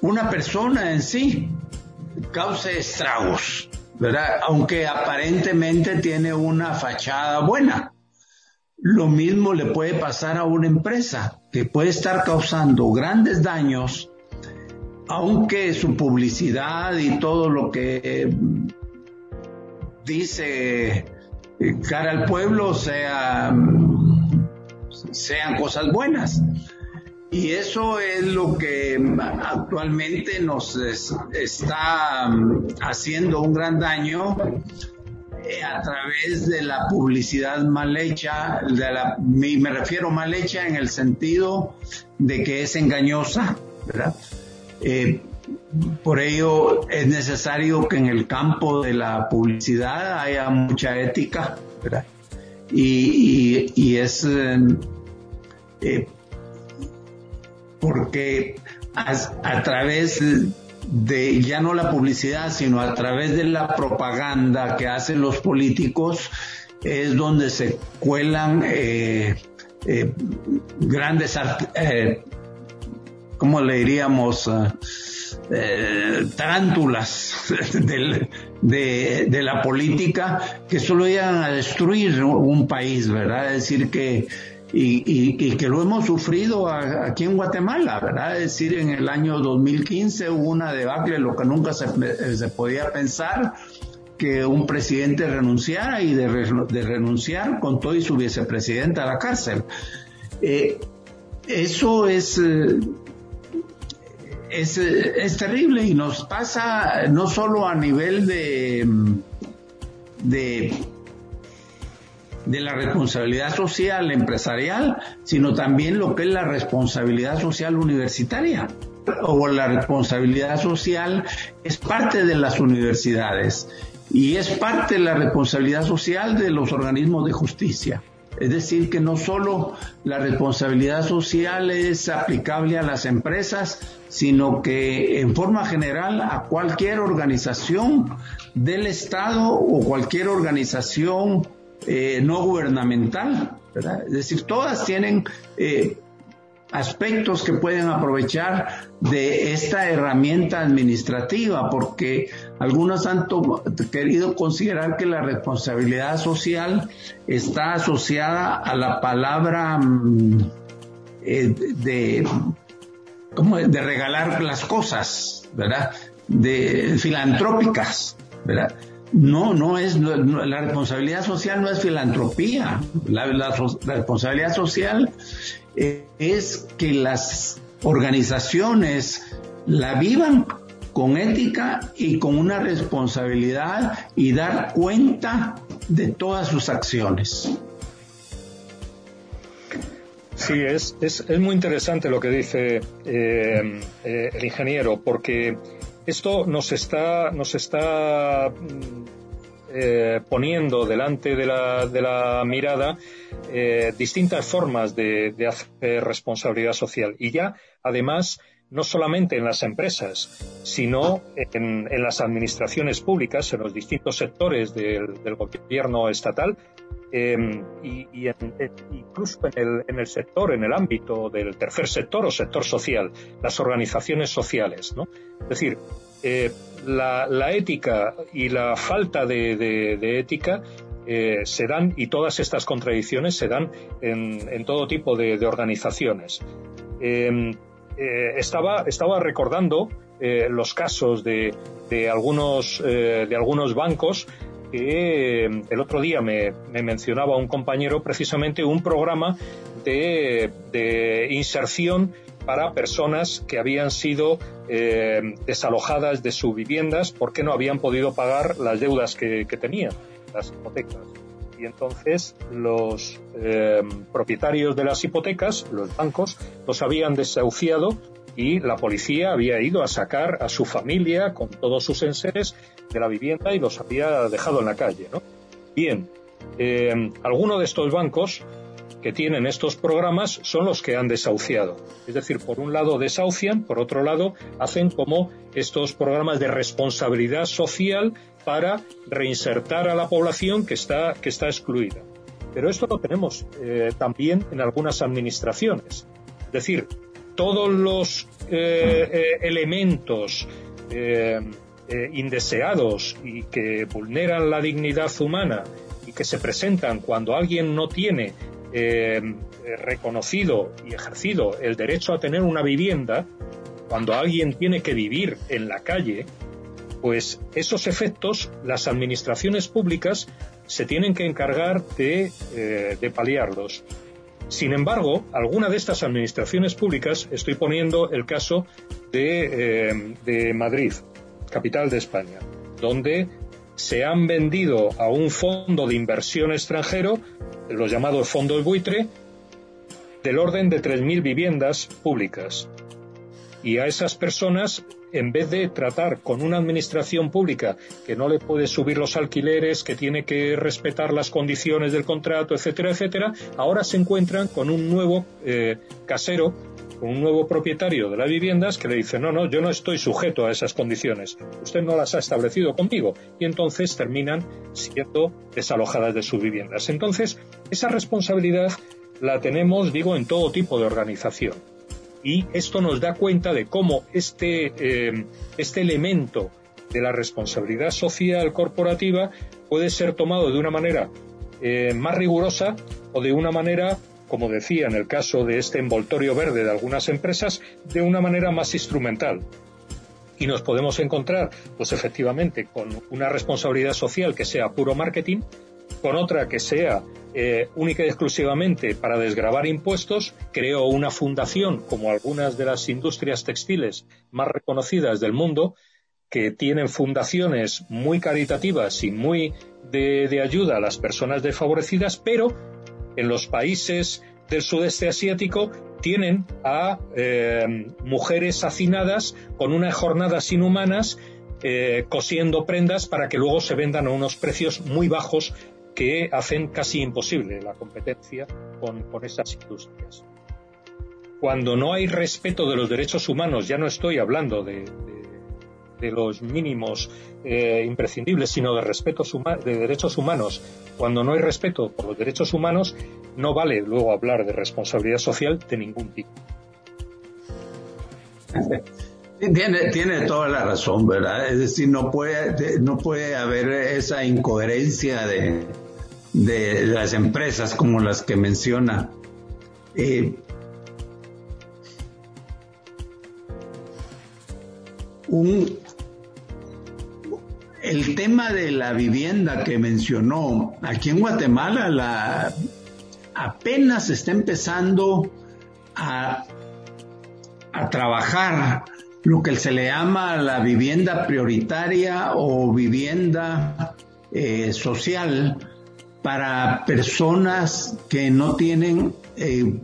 una persona en sí cause estragos, ¿verdad? Aunque aparentemente tiene una fachada buena. Lo mismo le puede pasar a una empresa que puede estar causando grandes daños aunque su publicidad y todo lo que dice eh, cara al pueblo sea, sean cosas buenas. Y eso es lo que actualmente nos está haciendo un gran daño eh, a través de la publicidad mal hecha, la, me refiero mal hecha en el sentido de que es engañosa. Eh, por ello es necesario que en el campo de la publicidad haya mucha ética. Y, es eh, porque a, través de ya no la publicidad, sino a través de la propaganda que hacen los políticos, es donde se cuelan grandes ¿cómo le diríamos? Ah, eh, tarántulas de, la política que solo llegan a destruir un país, ¿verdad? Es decir, que y, que lo hemos sufrido aquí en Guatemala, ¿verdad? Es decir, en el año 2015 hubo una debacle, lo que nunca se, podía pensar, que un presidente renunciara y de, renunciar con todo y su vicepresidenta a la cárcel. Eh, eso es, eh, es, es, terrible y nos pasa no solo a nivel de, de, de la responsabilidad social empresarial, sino también lo que es la responsabilidad social universitaria o la responsabilidad social es parte de las universidades. y es parte de la responsabilidad social de los organismos de justicia. Es decir, que no solo la responsabilidad social es aplicable a las empresas, sino que en forma general a cualquier organización del Estado o cualquier organización eh, no gubernamental. Es decir, todas tienen eh, aspectos que pueden aprovechar de esta herramienta administrativa, porque algunos han querido considerar que la responsabilidad social está asociada a la palabra mm, eh, de, de regalar las cosas, ¿verdad? De filantrópicas, ¿verdad? No, no es, la responsabilidad social no es filantropía. La, responsabilidad social es que las organizaciones la vivan con ética y con una responsabilidad y dar cuenta de todas sus acciones.
Sí, es, es, muy interesante lo que dice eh, eh, el ingeniero, porque esto nos está, nos está mm, eh, poniendo delante de la, de la mirada eh, distintas formas de, hacer responsabilidad social. Y ya, además, no solamente en las empresas, sino en, las administraciones públicas, en los distintos sectores del, gobierno estatal, em, y, incluso en el, en el, sector, en el ámbito del tercer sector o sector social, las organizaciones sociales. ¿no? Es decir, eh, la, ética y la falta de, ética eh, se dan, y todas estas contradicciones se dan en, todo tipo de, organizaciones. Em, eh, estaba, recordando los casos de algunos bancos que em, el otro día me, mencionaba un compañero precisamente un programa de, de inserción para personas que habían sido eh, desalojadas de sus viviendas porque no habían podido pagar las deudas que, tenían, las hipotecas. Y entonces los eh, propietarios de las hipotecas, los bancos, los habían desahuciado y la policía había ido a sacar a su familia con todos sus enseres de la vivienda y los había dejado en la calle. Bien, eh, algunos de estos bancos que tienen estos programas son los que han desahuciado. Es decir, por un lado desahucian, por otro lado hacen como estos programas de responsabilidad social para reinsertar a la población que está, que está excluida. Pero esto lo tenemos eh, también en algunas administraciones. Es decir, todos los eh, eh, elementos indeseados y que vulneran la dignidad humana y que se presentan cuando alguien no tiene eh, reconocido y ejercido el derecho a tener una vivienda, cuando alguien tiene que vivir en la calle, pues esos efectos las administraciones públicas se tienen que encargar de, eh, paliarlos. Sin embargo, alguna de estas administraciones públicas, estoy poniendo el caso de, eh, de Madrid, capital de España, donde se han vendido a un fondo de inversión extranjero los llamados fondos buitre, del orden de 3.000 viviendas públicas. Y a esas personas, en vez de tratar con una administración pública que no le puede subir los alquileres, que tiene que respetar las condiciones del contrato, etcétera, etcétera, ahora se encuentran con un nuevo eh, casero un nuevo propietario de las viviendas que le dice, no, no, yo no estoy sujeto a esas condiciones, usted no las ha establecido conmigo, y entonces terminan siendo desalojadas de sus viviendas. Entonces, esa responsabilidad la tenemos, digo, en todo tipo de organización. Y esto nos da cuenta de cómo este, eh, este elemento de la responsabilidad social corporativa puede ser tomado de una manera eh, más rigurosa o de una manera como decía en el caso de este envoltorio verde de algunas empresas, de una manera más instrumental. Y nos podemos encontrar, pues efectivamente, con una responsabilidad social que sea puro marketing, con otra que sea eh, única y exclusivamente para desgravar impuestos, creo una fundación como algunas de las industrias textiles más reconocidas del mundo, que tienen fundaciones muy caritativas y muy de ayuda a las personas desfavorecidas, pero en los países del sudeste asiático tienen a eh, mujeres hacinadas con unas jornadas inhumanas eh, cosiendo prendas para que luego se vendan a unos precios muy bajos que hacen casi imposible la competencia con, esas industrias. Cuando no hay respeto de los derechos humanos, ya no estoy hablando de, los mínimos eh, imprescindibles, sino de, respeto de derechos humanos. Cuando no hay respeto por los derechos humanos, no vale luego hablar de responsabilidad social de ningún tipo.
Tiene, tiene toda la razón, ¿verdad? Es decir, no puede, no puede haber esa incoherencia de, de las empresas como las que menciona. Eh, un, el tema de la vivienda que mencionó, aquí en Guatemala la, apenas está empezando a, a trabajar lo que se le llama la vivienda prioritaria o vivienda eh, social para personas que no tienen eh,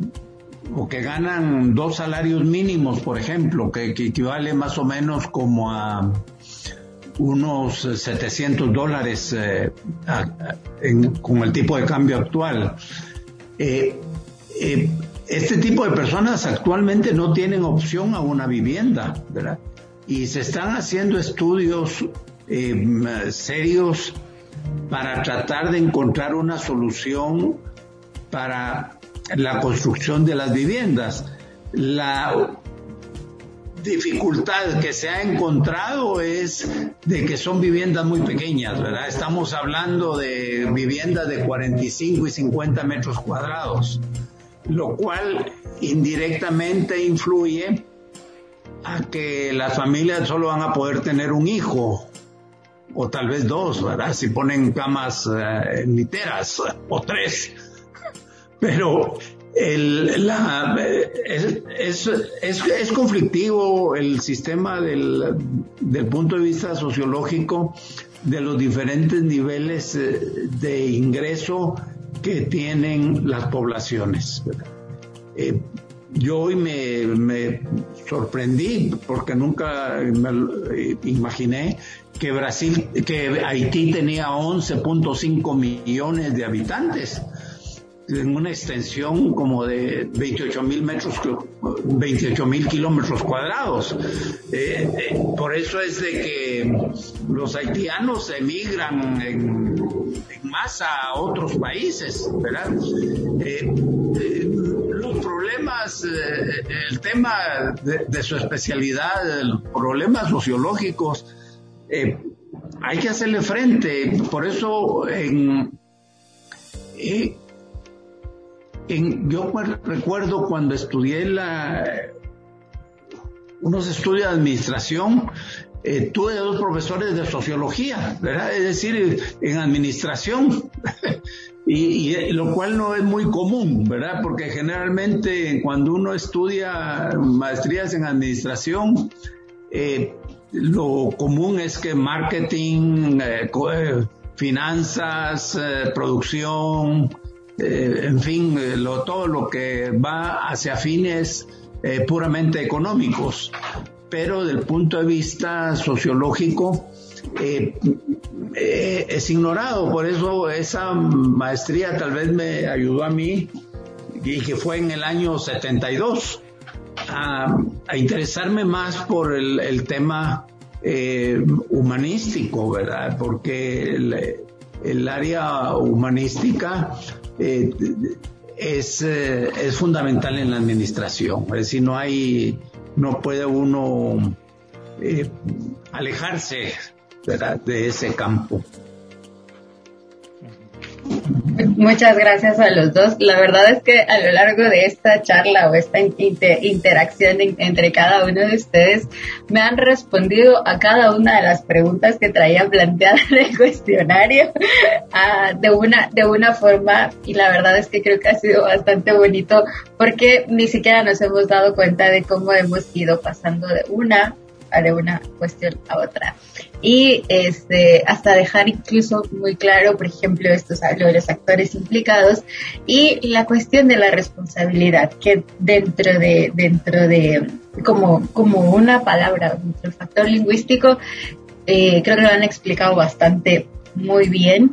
o que ganan dos salarios mínimos, por ejemplo, que, equivale más o menos como a unos 700 dólares eh, con el tipo de cambio actual. Este tipo de personas actualmente no tienen opción a una vivienda, ¿verdad? Y se están haciendo estudios eh, serios para tratar de encontrar una solución para la construcción de las viviendas. La dificultad que se ha encontrado es de que son viviendas muy pequeñas, ¿verdad? Estamos hablando de viviendas de 45 y 50 metros cuadrados lo cual indirectamente influye a que las familias solo van a poder tener un hijo o tal vez dos, ¿verdad? Si ponen camas eh, literas o tres. Pero el, la, es, es, conflictivo el sistema del, del punto de vista sociológico de los diferentes niveles eh, de ingreso que tienen las poblaciones. Eh, yo hoy me, sorprendí porque nunca me imaginé que Brasil, que Haití tenía 11.5 millones de habitantes en una extensión como de 28 mil metros, 28 mil kilómetros cuadrados. Eh, eh, por eso es de que los haitianos emigran en, masa a otros países, ¿verdad? Eh, los problemas, el tema de, su especialidad, los problemas sociológicos, hay que hacerle frente. Por eso en yo recuerdo cuando estudié la, unos estudios de administración, eh, tuve dos profesores de sociología, ¿verdad? Es decir, en administración, y, lo cual no es muy común, ¿verdad? Porque generalmente cuando uno estudia maestrías en administración, eh, lo común es que marketing, eh, finanzas, producción, eh, en fin, eh, todo lo que va hacia fines eh, puramente económicos, pero del punto de vista sociológico es ignorado. Por eso esa maestría tal vez me ayudó a mí, y que fue en el año 72, a, interesarme más por el, tema humanístico, ¿verdad? Porque el área humanística eh, es, eh, es fundamental en la administración. Es decir, no hay, no puede uno eh, alejarse de ese campo.
Muchas gracias a los dos. La verdad es que a lo largo de esta charla o esta interacción entre cada uno de ustedes me han respondido a cada una de las preguntas que traían planteadas en el cuestionario ah, de una de una forma y la verdad es que creo que ha sido bastante bonito porque ni siquiera nos hemos dado cuenta de cómo hemos ido pasando de una de una cuestión a otra. Y este, hasta dejar incluso muy claro, por ejemplo, estos de los actores implicados y la cuestión de la responsabilidad, que dentro de, dentro de, como, como una palabra, el factor lingüístico, creo que lo han explicado bastante muy bien.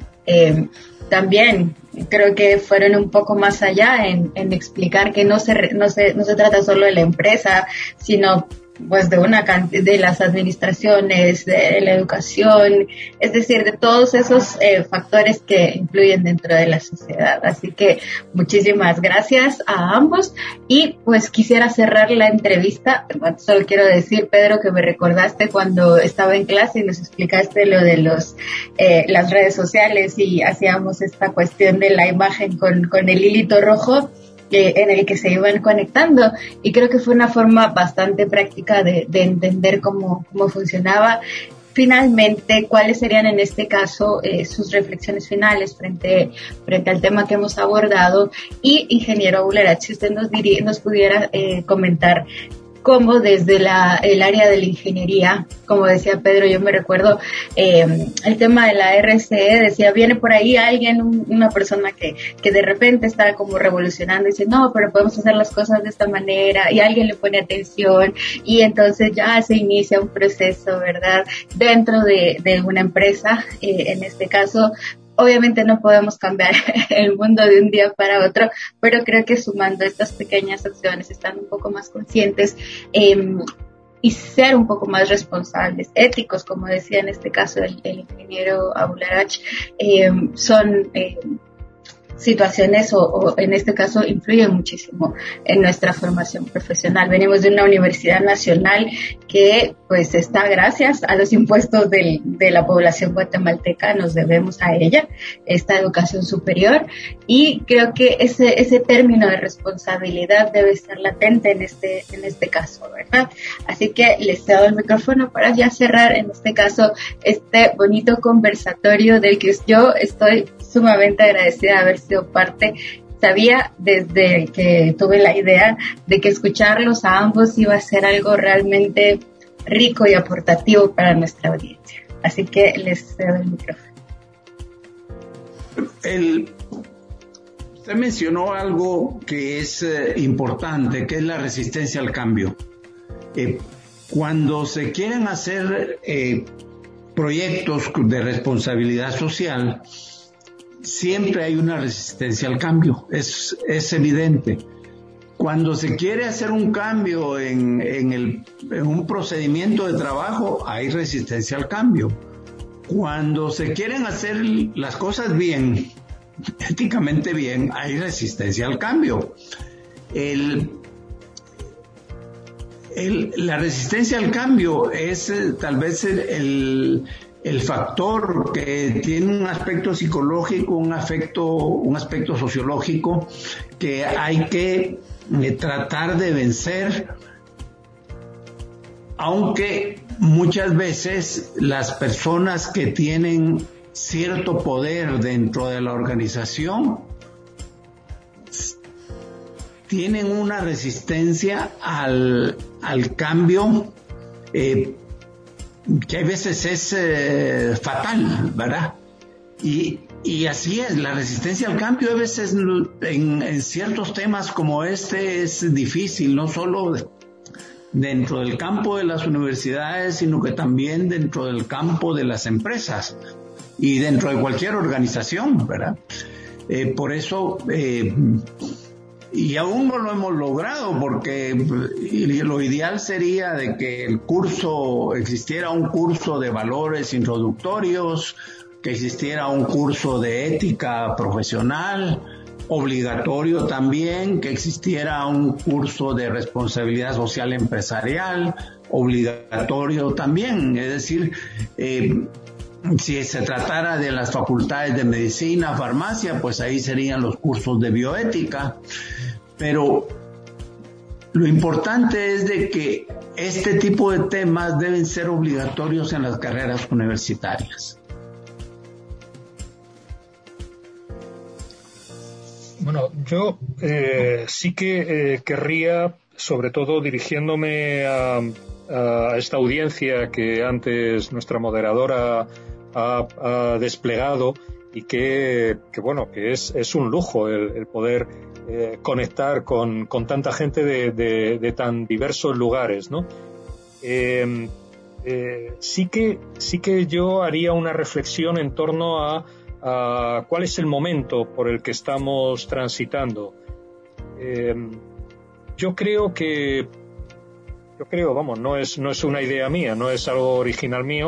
también creo que fueron un poco más allá en, en explicar que no se, no, se, no se trata solo de la empresa, sino pues de una de las administraciones, de la educación, es decir, de todos esos eh, factores que influyen dentro de la sociedad. Así que muchísimas gracias a ambos y pues quisiera cerrar la entrevista. Solo quiero decir, Pedro, que me recordaste cuando estaba en clase y nos explicaste lo de los eh, las redes sociales y hacíamos esta cuestión de la imagen con, con el hilito rojo en el que se iban conectando y creo que fue una forma bastante práctica de, entender cómo, cómo funcionaba finalmente, ¿cuáles serían en este caso eh, sus reflexiones finales frente, frente al tema que hemos abordado? Y, ingeniero Aguilar, si usted nos, diría, nos pudiera eh, comentar como desde la, el área de la ingeniería, como decía Pedro, yo me recuerdo eh, el tema de la RCE, decía, viene por ahí alguien, una persona que, que de repente está como revolucionando y dice, no, pero podemos hacer las cosas de esta manera y alguien le pone atención y entonces ya se inicia un proceso, ¿verdad? Dentro de, de una empresa, eh, en este caso, Obviamente no podemos cambiar el mundo de un día para otro, pero creo que sumando estas pequeñas acciones, estando un poco más conscientes em, y ser un poco más responsables, éticos, como decía en este caso el, ingeniero Abularach, em, son em, situaciones o, en este caso influyen muchísimo en nuestra formación profesional. Venimos de una universidad nacional que pues está gracias a los impuestos de la población guatemalteca, nos debemos a ella, esta educación superior y creo que ese, ese término de responsabilidad debe estar latente en este, en este caso, ¿verdad? Así que les cedo el micrófono para ya cerrar en este caso este bonito conversatorio del que yo estoy sumamente agradecida de haber sido parte. Sabía desde que tuve la idea de que escucharlos a ambos iba a ser algo realmente rico y aportativo para nuestra audiencia. Así que les cedo el micrófono.
usted mencionó algo que es eh, importante, que es la resistencia al cambio. Eh, cuando se quieren hacer eh, proyectos de responsabilidad social, siempre hay una resistencia al cambio, es, es evidente. Cuando se quiere hacer un cambio en, en, el, un procedimiento de trabajo, hay resistencia al cambio. Cuando se quieren hacer las cosas bien, éticamente bien, hay resistencia al cambio. El, el, la resistencia al cambio es eh, tal vez el, el factor que tiene un aspecto psicológico, un aspecto, un aspecto sociológico que hay que eh, tratar de vencer, aunque muchas veces las personas que tienen cierto poder dentro de la organización tienen una resistencia al, al cambio eh, que a veces es eh, fatal, ¿verdad? Y, y, así es, la resistencia al cambio a veces en, ciertos temas como este es difícil, no solo dentro del campo de las universidades, sino que también dentro del campo de las empresas y dentro de cualquier organización, ¿verdad? Eh, por eso eh, y aún no lo hemos logrado porque lo ideal sería de que el curso existiera un curso de valores introductorios, que existiera un curso de ética profesional obligatorio también, que existiera un curso de responsabilidad social empresarial obligatorio también, es decir, eh, si se tratara de las facultades de medicina, farmacia, pues ahí serían los cursos de bioética. Pero lo importante es de que este tipo de temas deben ser obligatorios en las carreras universitarias.
Bueno, yo eh, sí que eh, querría, sobre todo dirigiéndome a, esta audiencia que antes nuestra moderadora ha, desplegado y que, bueno, que es, es un lujo el poder eh, conectar con, tanta gente de, tan diversos lugares, ¿no? Eh, eh, sí, que, sí que yo haría una reflexión en torno a, cuál es el momento por el que estamos transitando. Eh, yo creo que, yo creo, vamos, no es, no es una idea mía, no es algo original mío.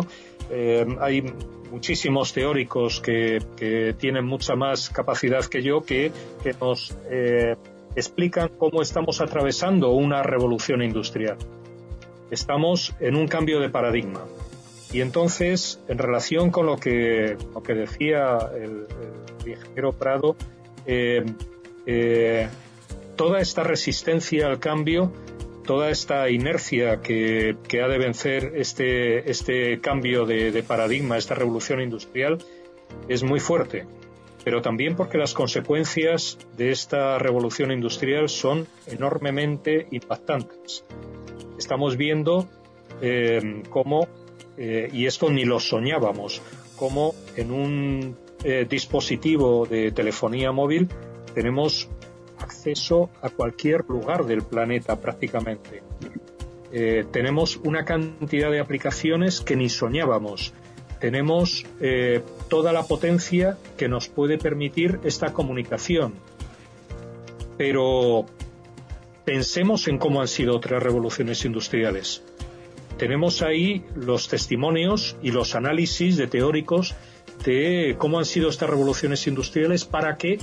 Eh, hay muchísimos teóricos que, que, tienen mucha más capacidad que yo que, que nos explican cómo estamos atravesando una revolución industrial estamos en un cambio de paradigma. Y entonces, en relación con lo que, lo que decía el, ingeniero Prado, eh, eh, toda esta resistencia al cambio, toda esta inercia que, ha de vencer este, este cambio de, de, paradigma, esta revolución industrial, es muy fuerte. Pero también porque las consecuencias de esta revolución industrial son enormemente impactantes estamos viendo eh, cómo, eh, y esto ni lo soñábamos, cómo en un eh, dispositivo de telefonía móvil tenemos acceso a cualquier lugar del planeta prácticamente. tenemos una cantidad de aplicaciones que ni soñábamos. Tenemos toda la potencia que nos puede permitir esta comunicación. Pero Pensemos en cómo han sido otras revoluciones industriales. Tenemos ahí los testimonios y los análisis de teóricos de cómo han sido estas revoluciones industriales para que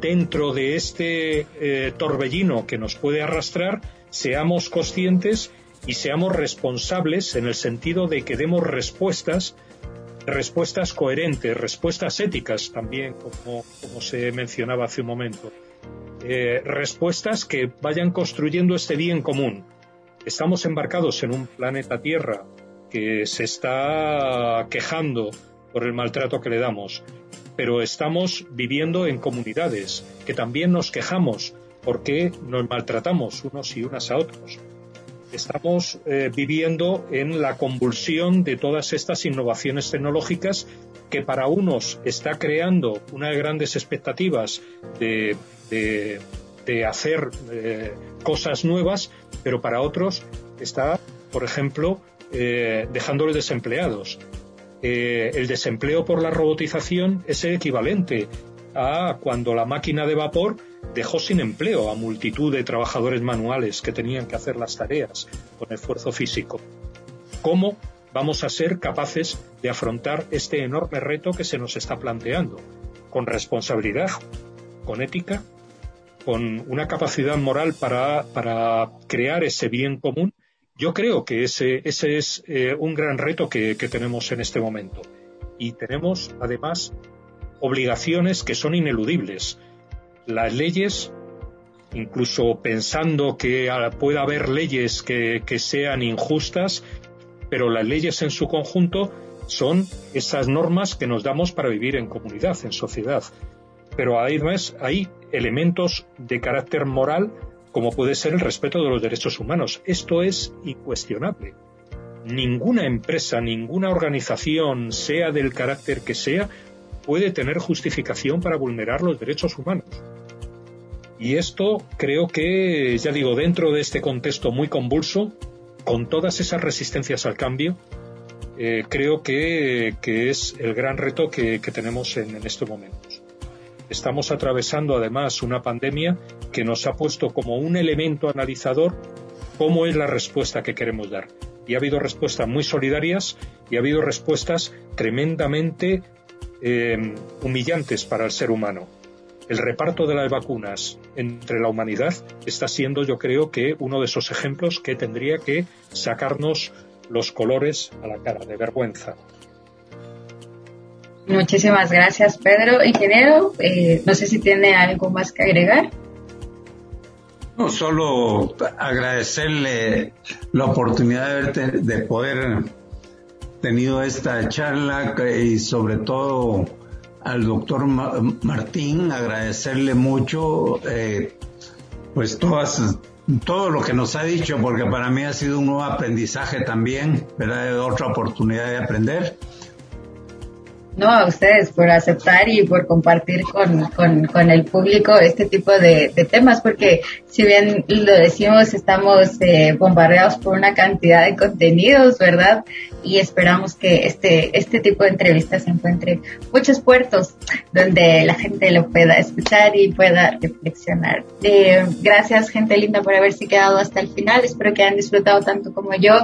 dentro de este eh, torbellino que nos puede arrastrar seamos conscientes y seamos responsables en el sentido de que demos respuestas, respuestas coherentes, respuestas éticas también, como se mencionaba hace un momento. Eh, respuestas que vayan construyendo este bien común. Estamos embarcados en un planeta Tierra que se está quejando por el maltrato que le damos, pero estamos viviendo en comunidades que también nos quejamos porque nos maltratamos unos y unas a otros. Estamos eh, viviendo en la convulsión de todas estas innovaciones tecnológicas que para unos está creando unas grandes expectativas de hacer eh, cosas nuevas, pero para otros está, por ejemplo, eh, dejándoles desempleados. Eh, el desempleo por la robotización es el equivalente a cuando la máquina de vapor dejó sin empleo a multitud de trabajadores manuales que tenían que hacer las tareas con esfuerzo físico. ¿Cómo vamos a ser capaces de afrontar este enorme reto que se nos está planteando? Con responsabilidad, con ética con una capacidad moral para, crear ese bien común, yo creo que ese, ese es eh, un gran reto que, tenemos en este momento. Y tenemos, además, obligaciones que son ineludibles. Las leyes, incluso pensando que pueda haber leyes que, que sean injustas, pero las leyes en su conjunto son esas normas que nos damos para vivir en comunidad, en sociedad pero además hay elementos de carácter moral como puede ser el respeto de los derechos humanos. Esto es incuestionable. Ninguna empresa, ninguna organización, sea del carácter que sea, puede tener justificación para vulnerar los derechos humanos. Y esto creo que, ya digo, dentro de este contexto muy convulso, con todas esas resistencias al cambio, eh, creo que, es el gran reto que, tenemos en estos momentos. Estamos atravesando además una pandemia que nos ha puesto como un elemento analizador cómo es la respuesta que queremos dar. Y ha habido respuestas muy solidarias y ha habido respuestas tremendamente eh, humillantes para el ser humano. El reparto de las vacunas entre la humanidad está siendo, yo creo, que uno de esos ejemplos que tendría que sacarnos los colores a la cara de vergüenza.
Muchísimas gracias, Pedro. Ingeniero, eh, no sé si tiene algo más que agregar.
No, solo agradecerle la oportunidad de, de poder tenido esta charla y sobre todo al doctor Martín, agradecerle mucho eh, pues todas, todo lo que nos ha dicho, porque para mí ha sido un nuevo aprendizaje también, ¿verdad? Otra oportunidad de aprender
No, a ustedes por aceptar y por compartir con, con, el público este tipo de, temas, porque si bien lo decimos, estamos eh, bombardeados por una cantidad de contenidos, ¿verdad? Y esperamos que este, este tipo de entrevistas encuentre muchos puertos donde la gente lo pueda escuchar y pueda reflexionar. Eh, gracias, gente linda, por haberse quedado hasta el final. Espero que hayan disfrutado tanto como yo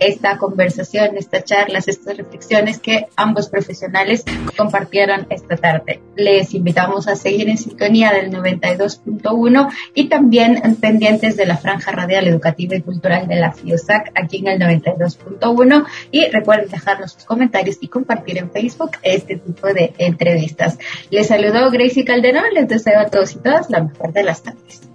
esta conversación, estas charlas, estas reflexiones que ambos profesionales compartieron esta tarde. Les invitamos a seguir en sintonía del 92.1 y también pendientes de la franja radial educativa y cultural de la FIOSAC aquí en el 92.1 recuerden dejarnos sus comentarios y compartir en Facebook este tipo de entrevistas. Les saludo Gracie Calderón, les deseo a todos y todas la mejor de las tardes.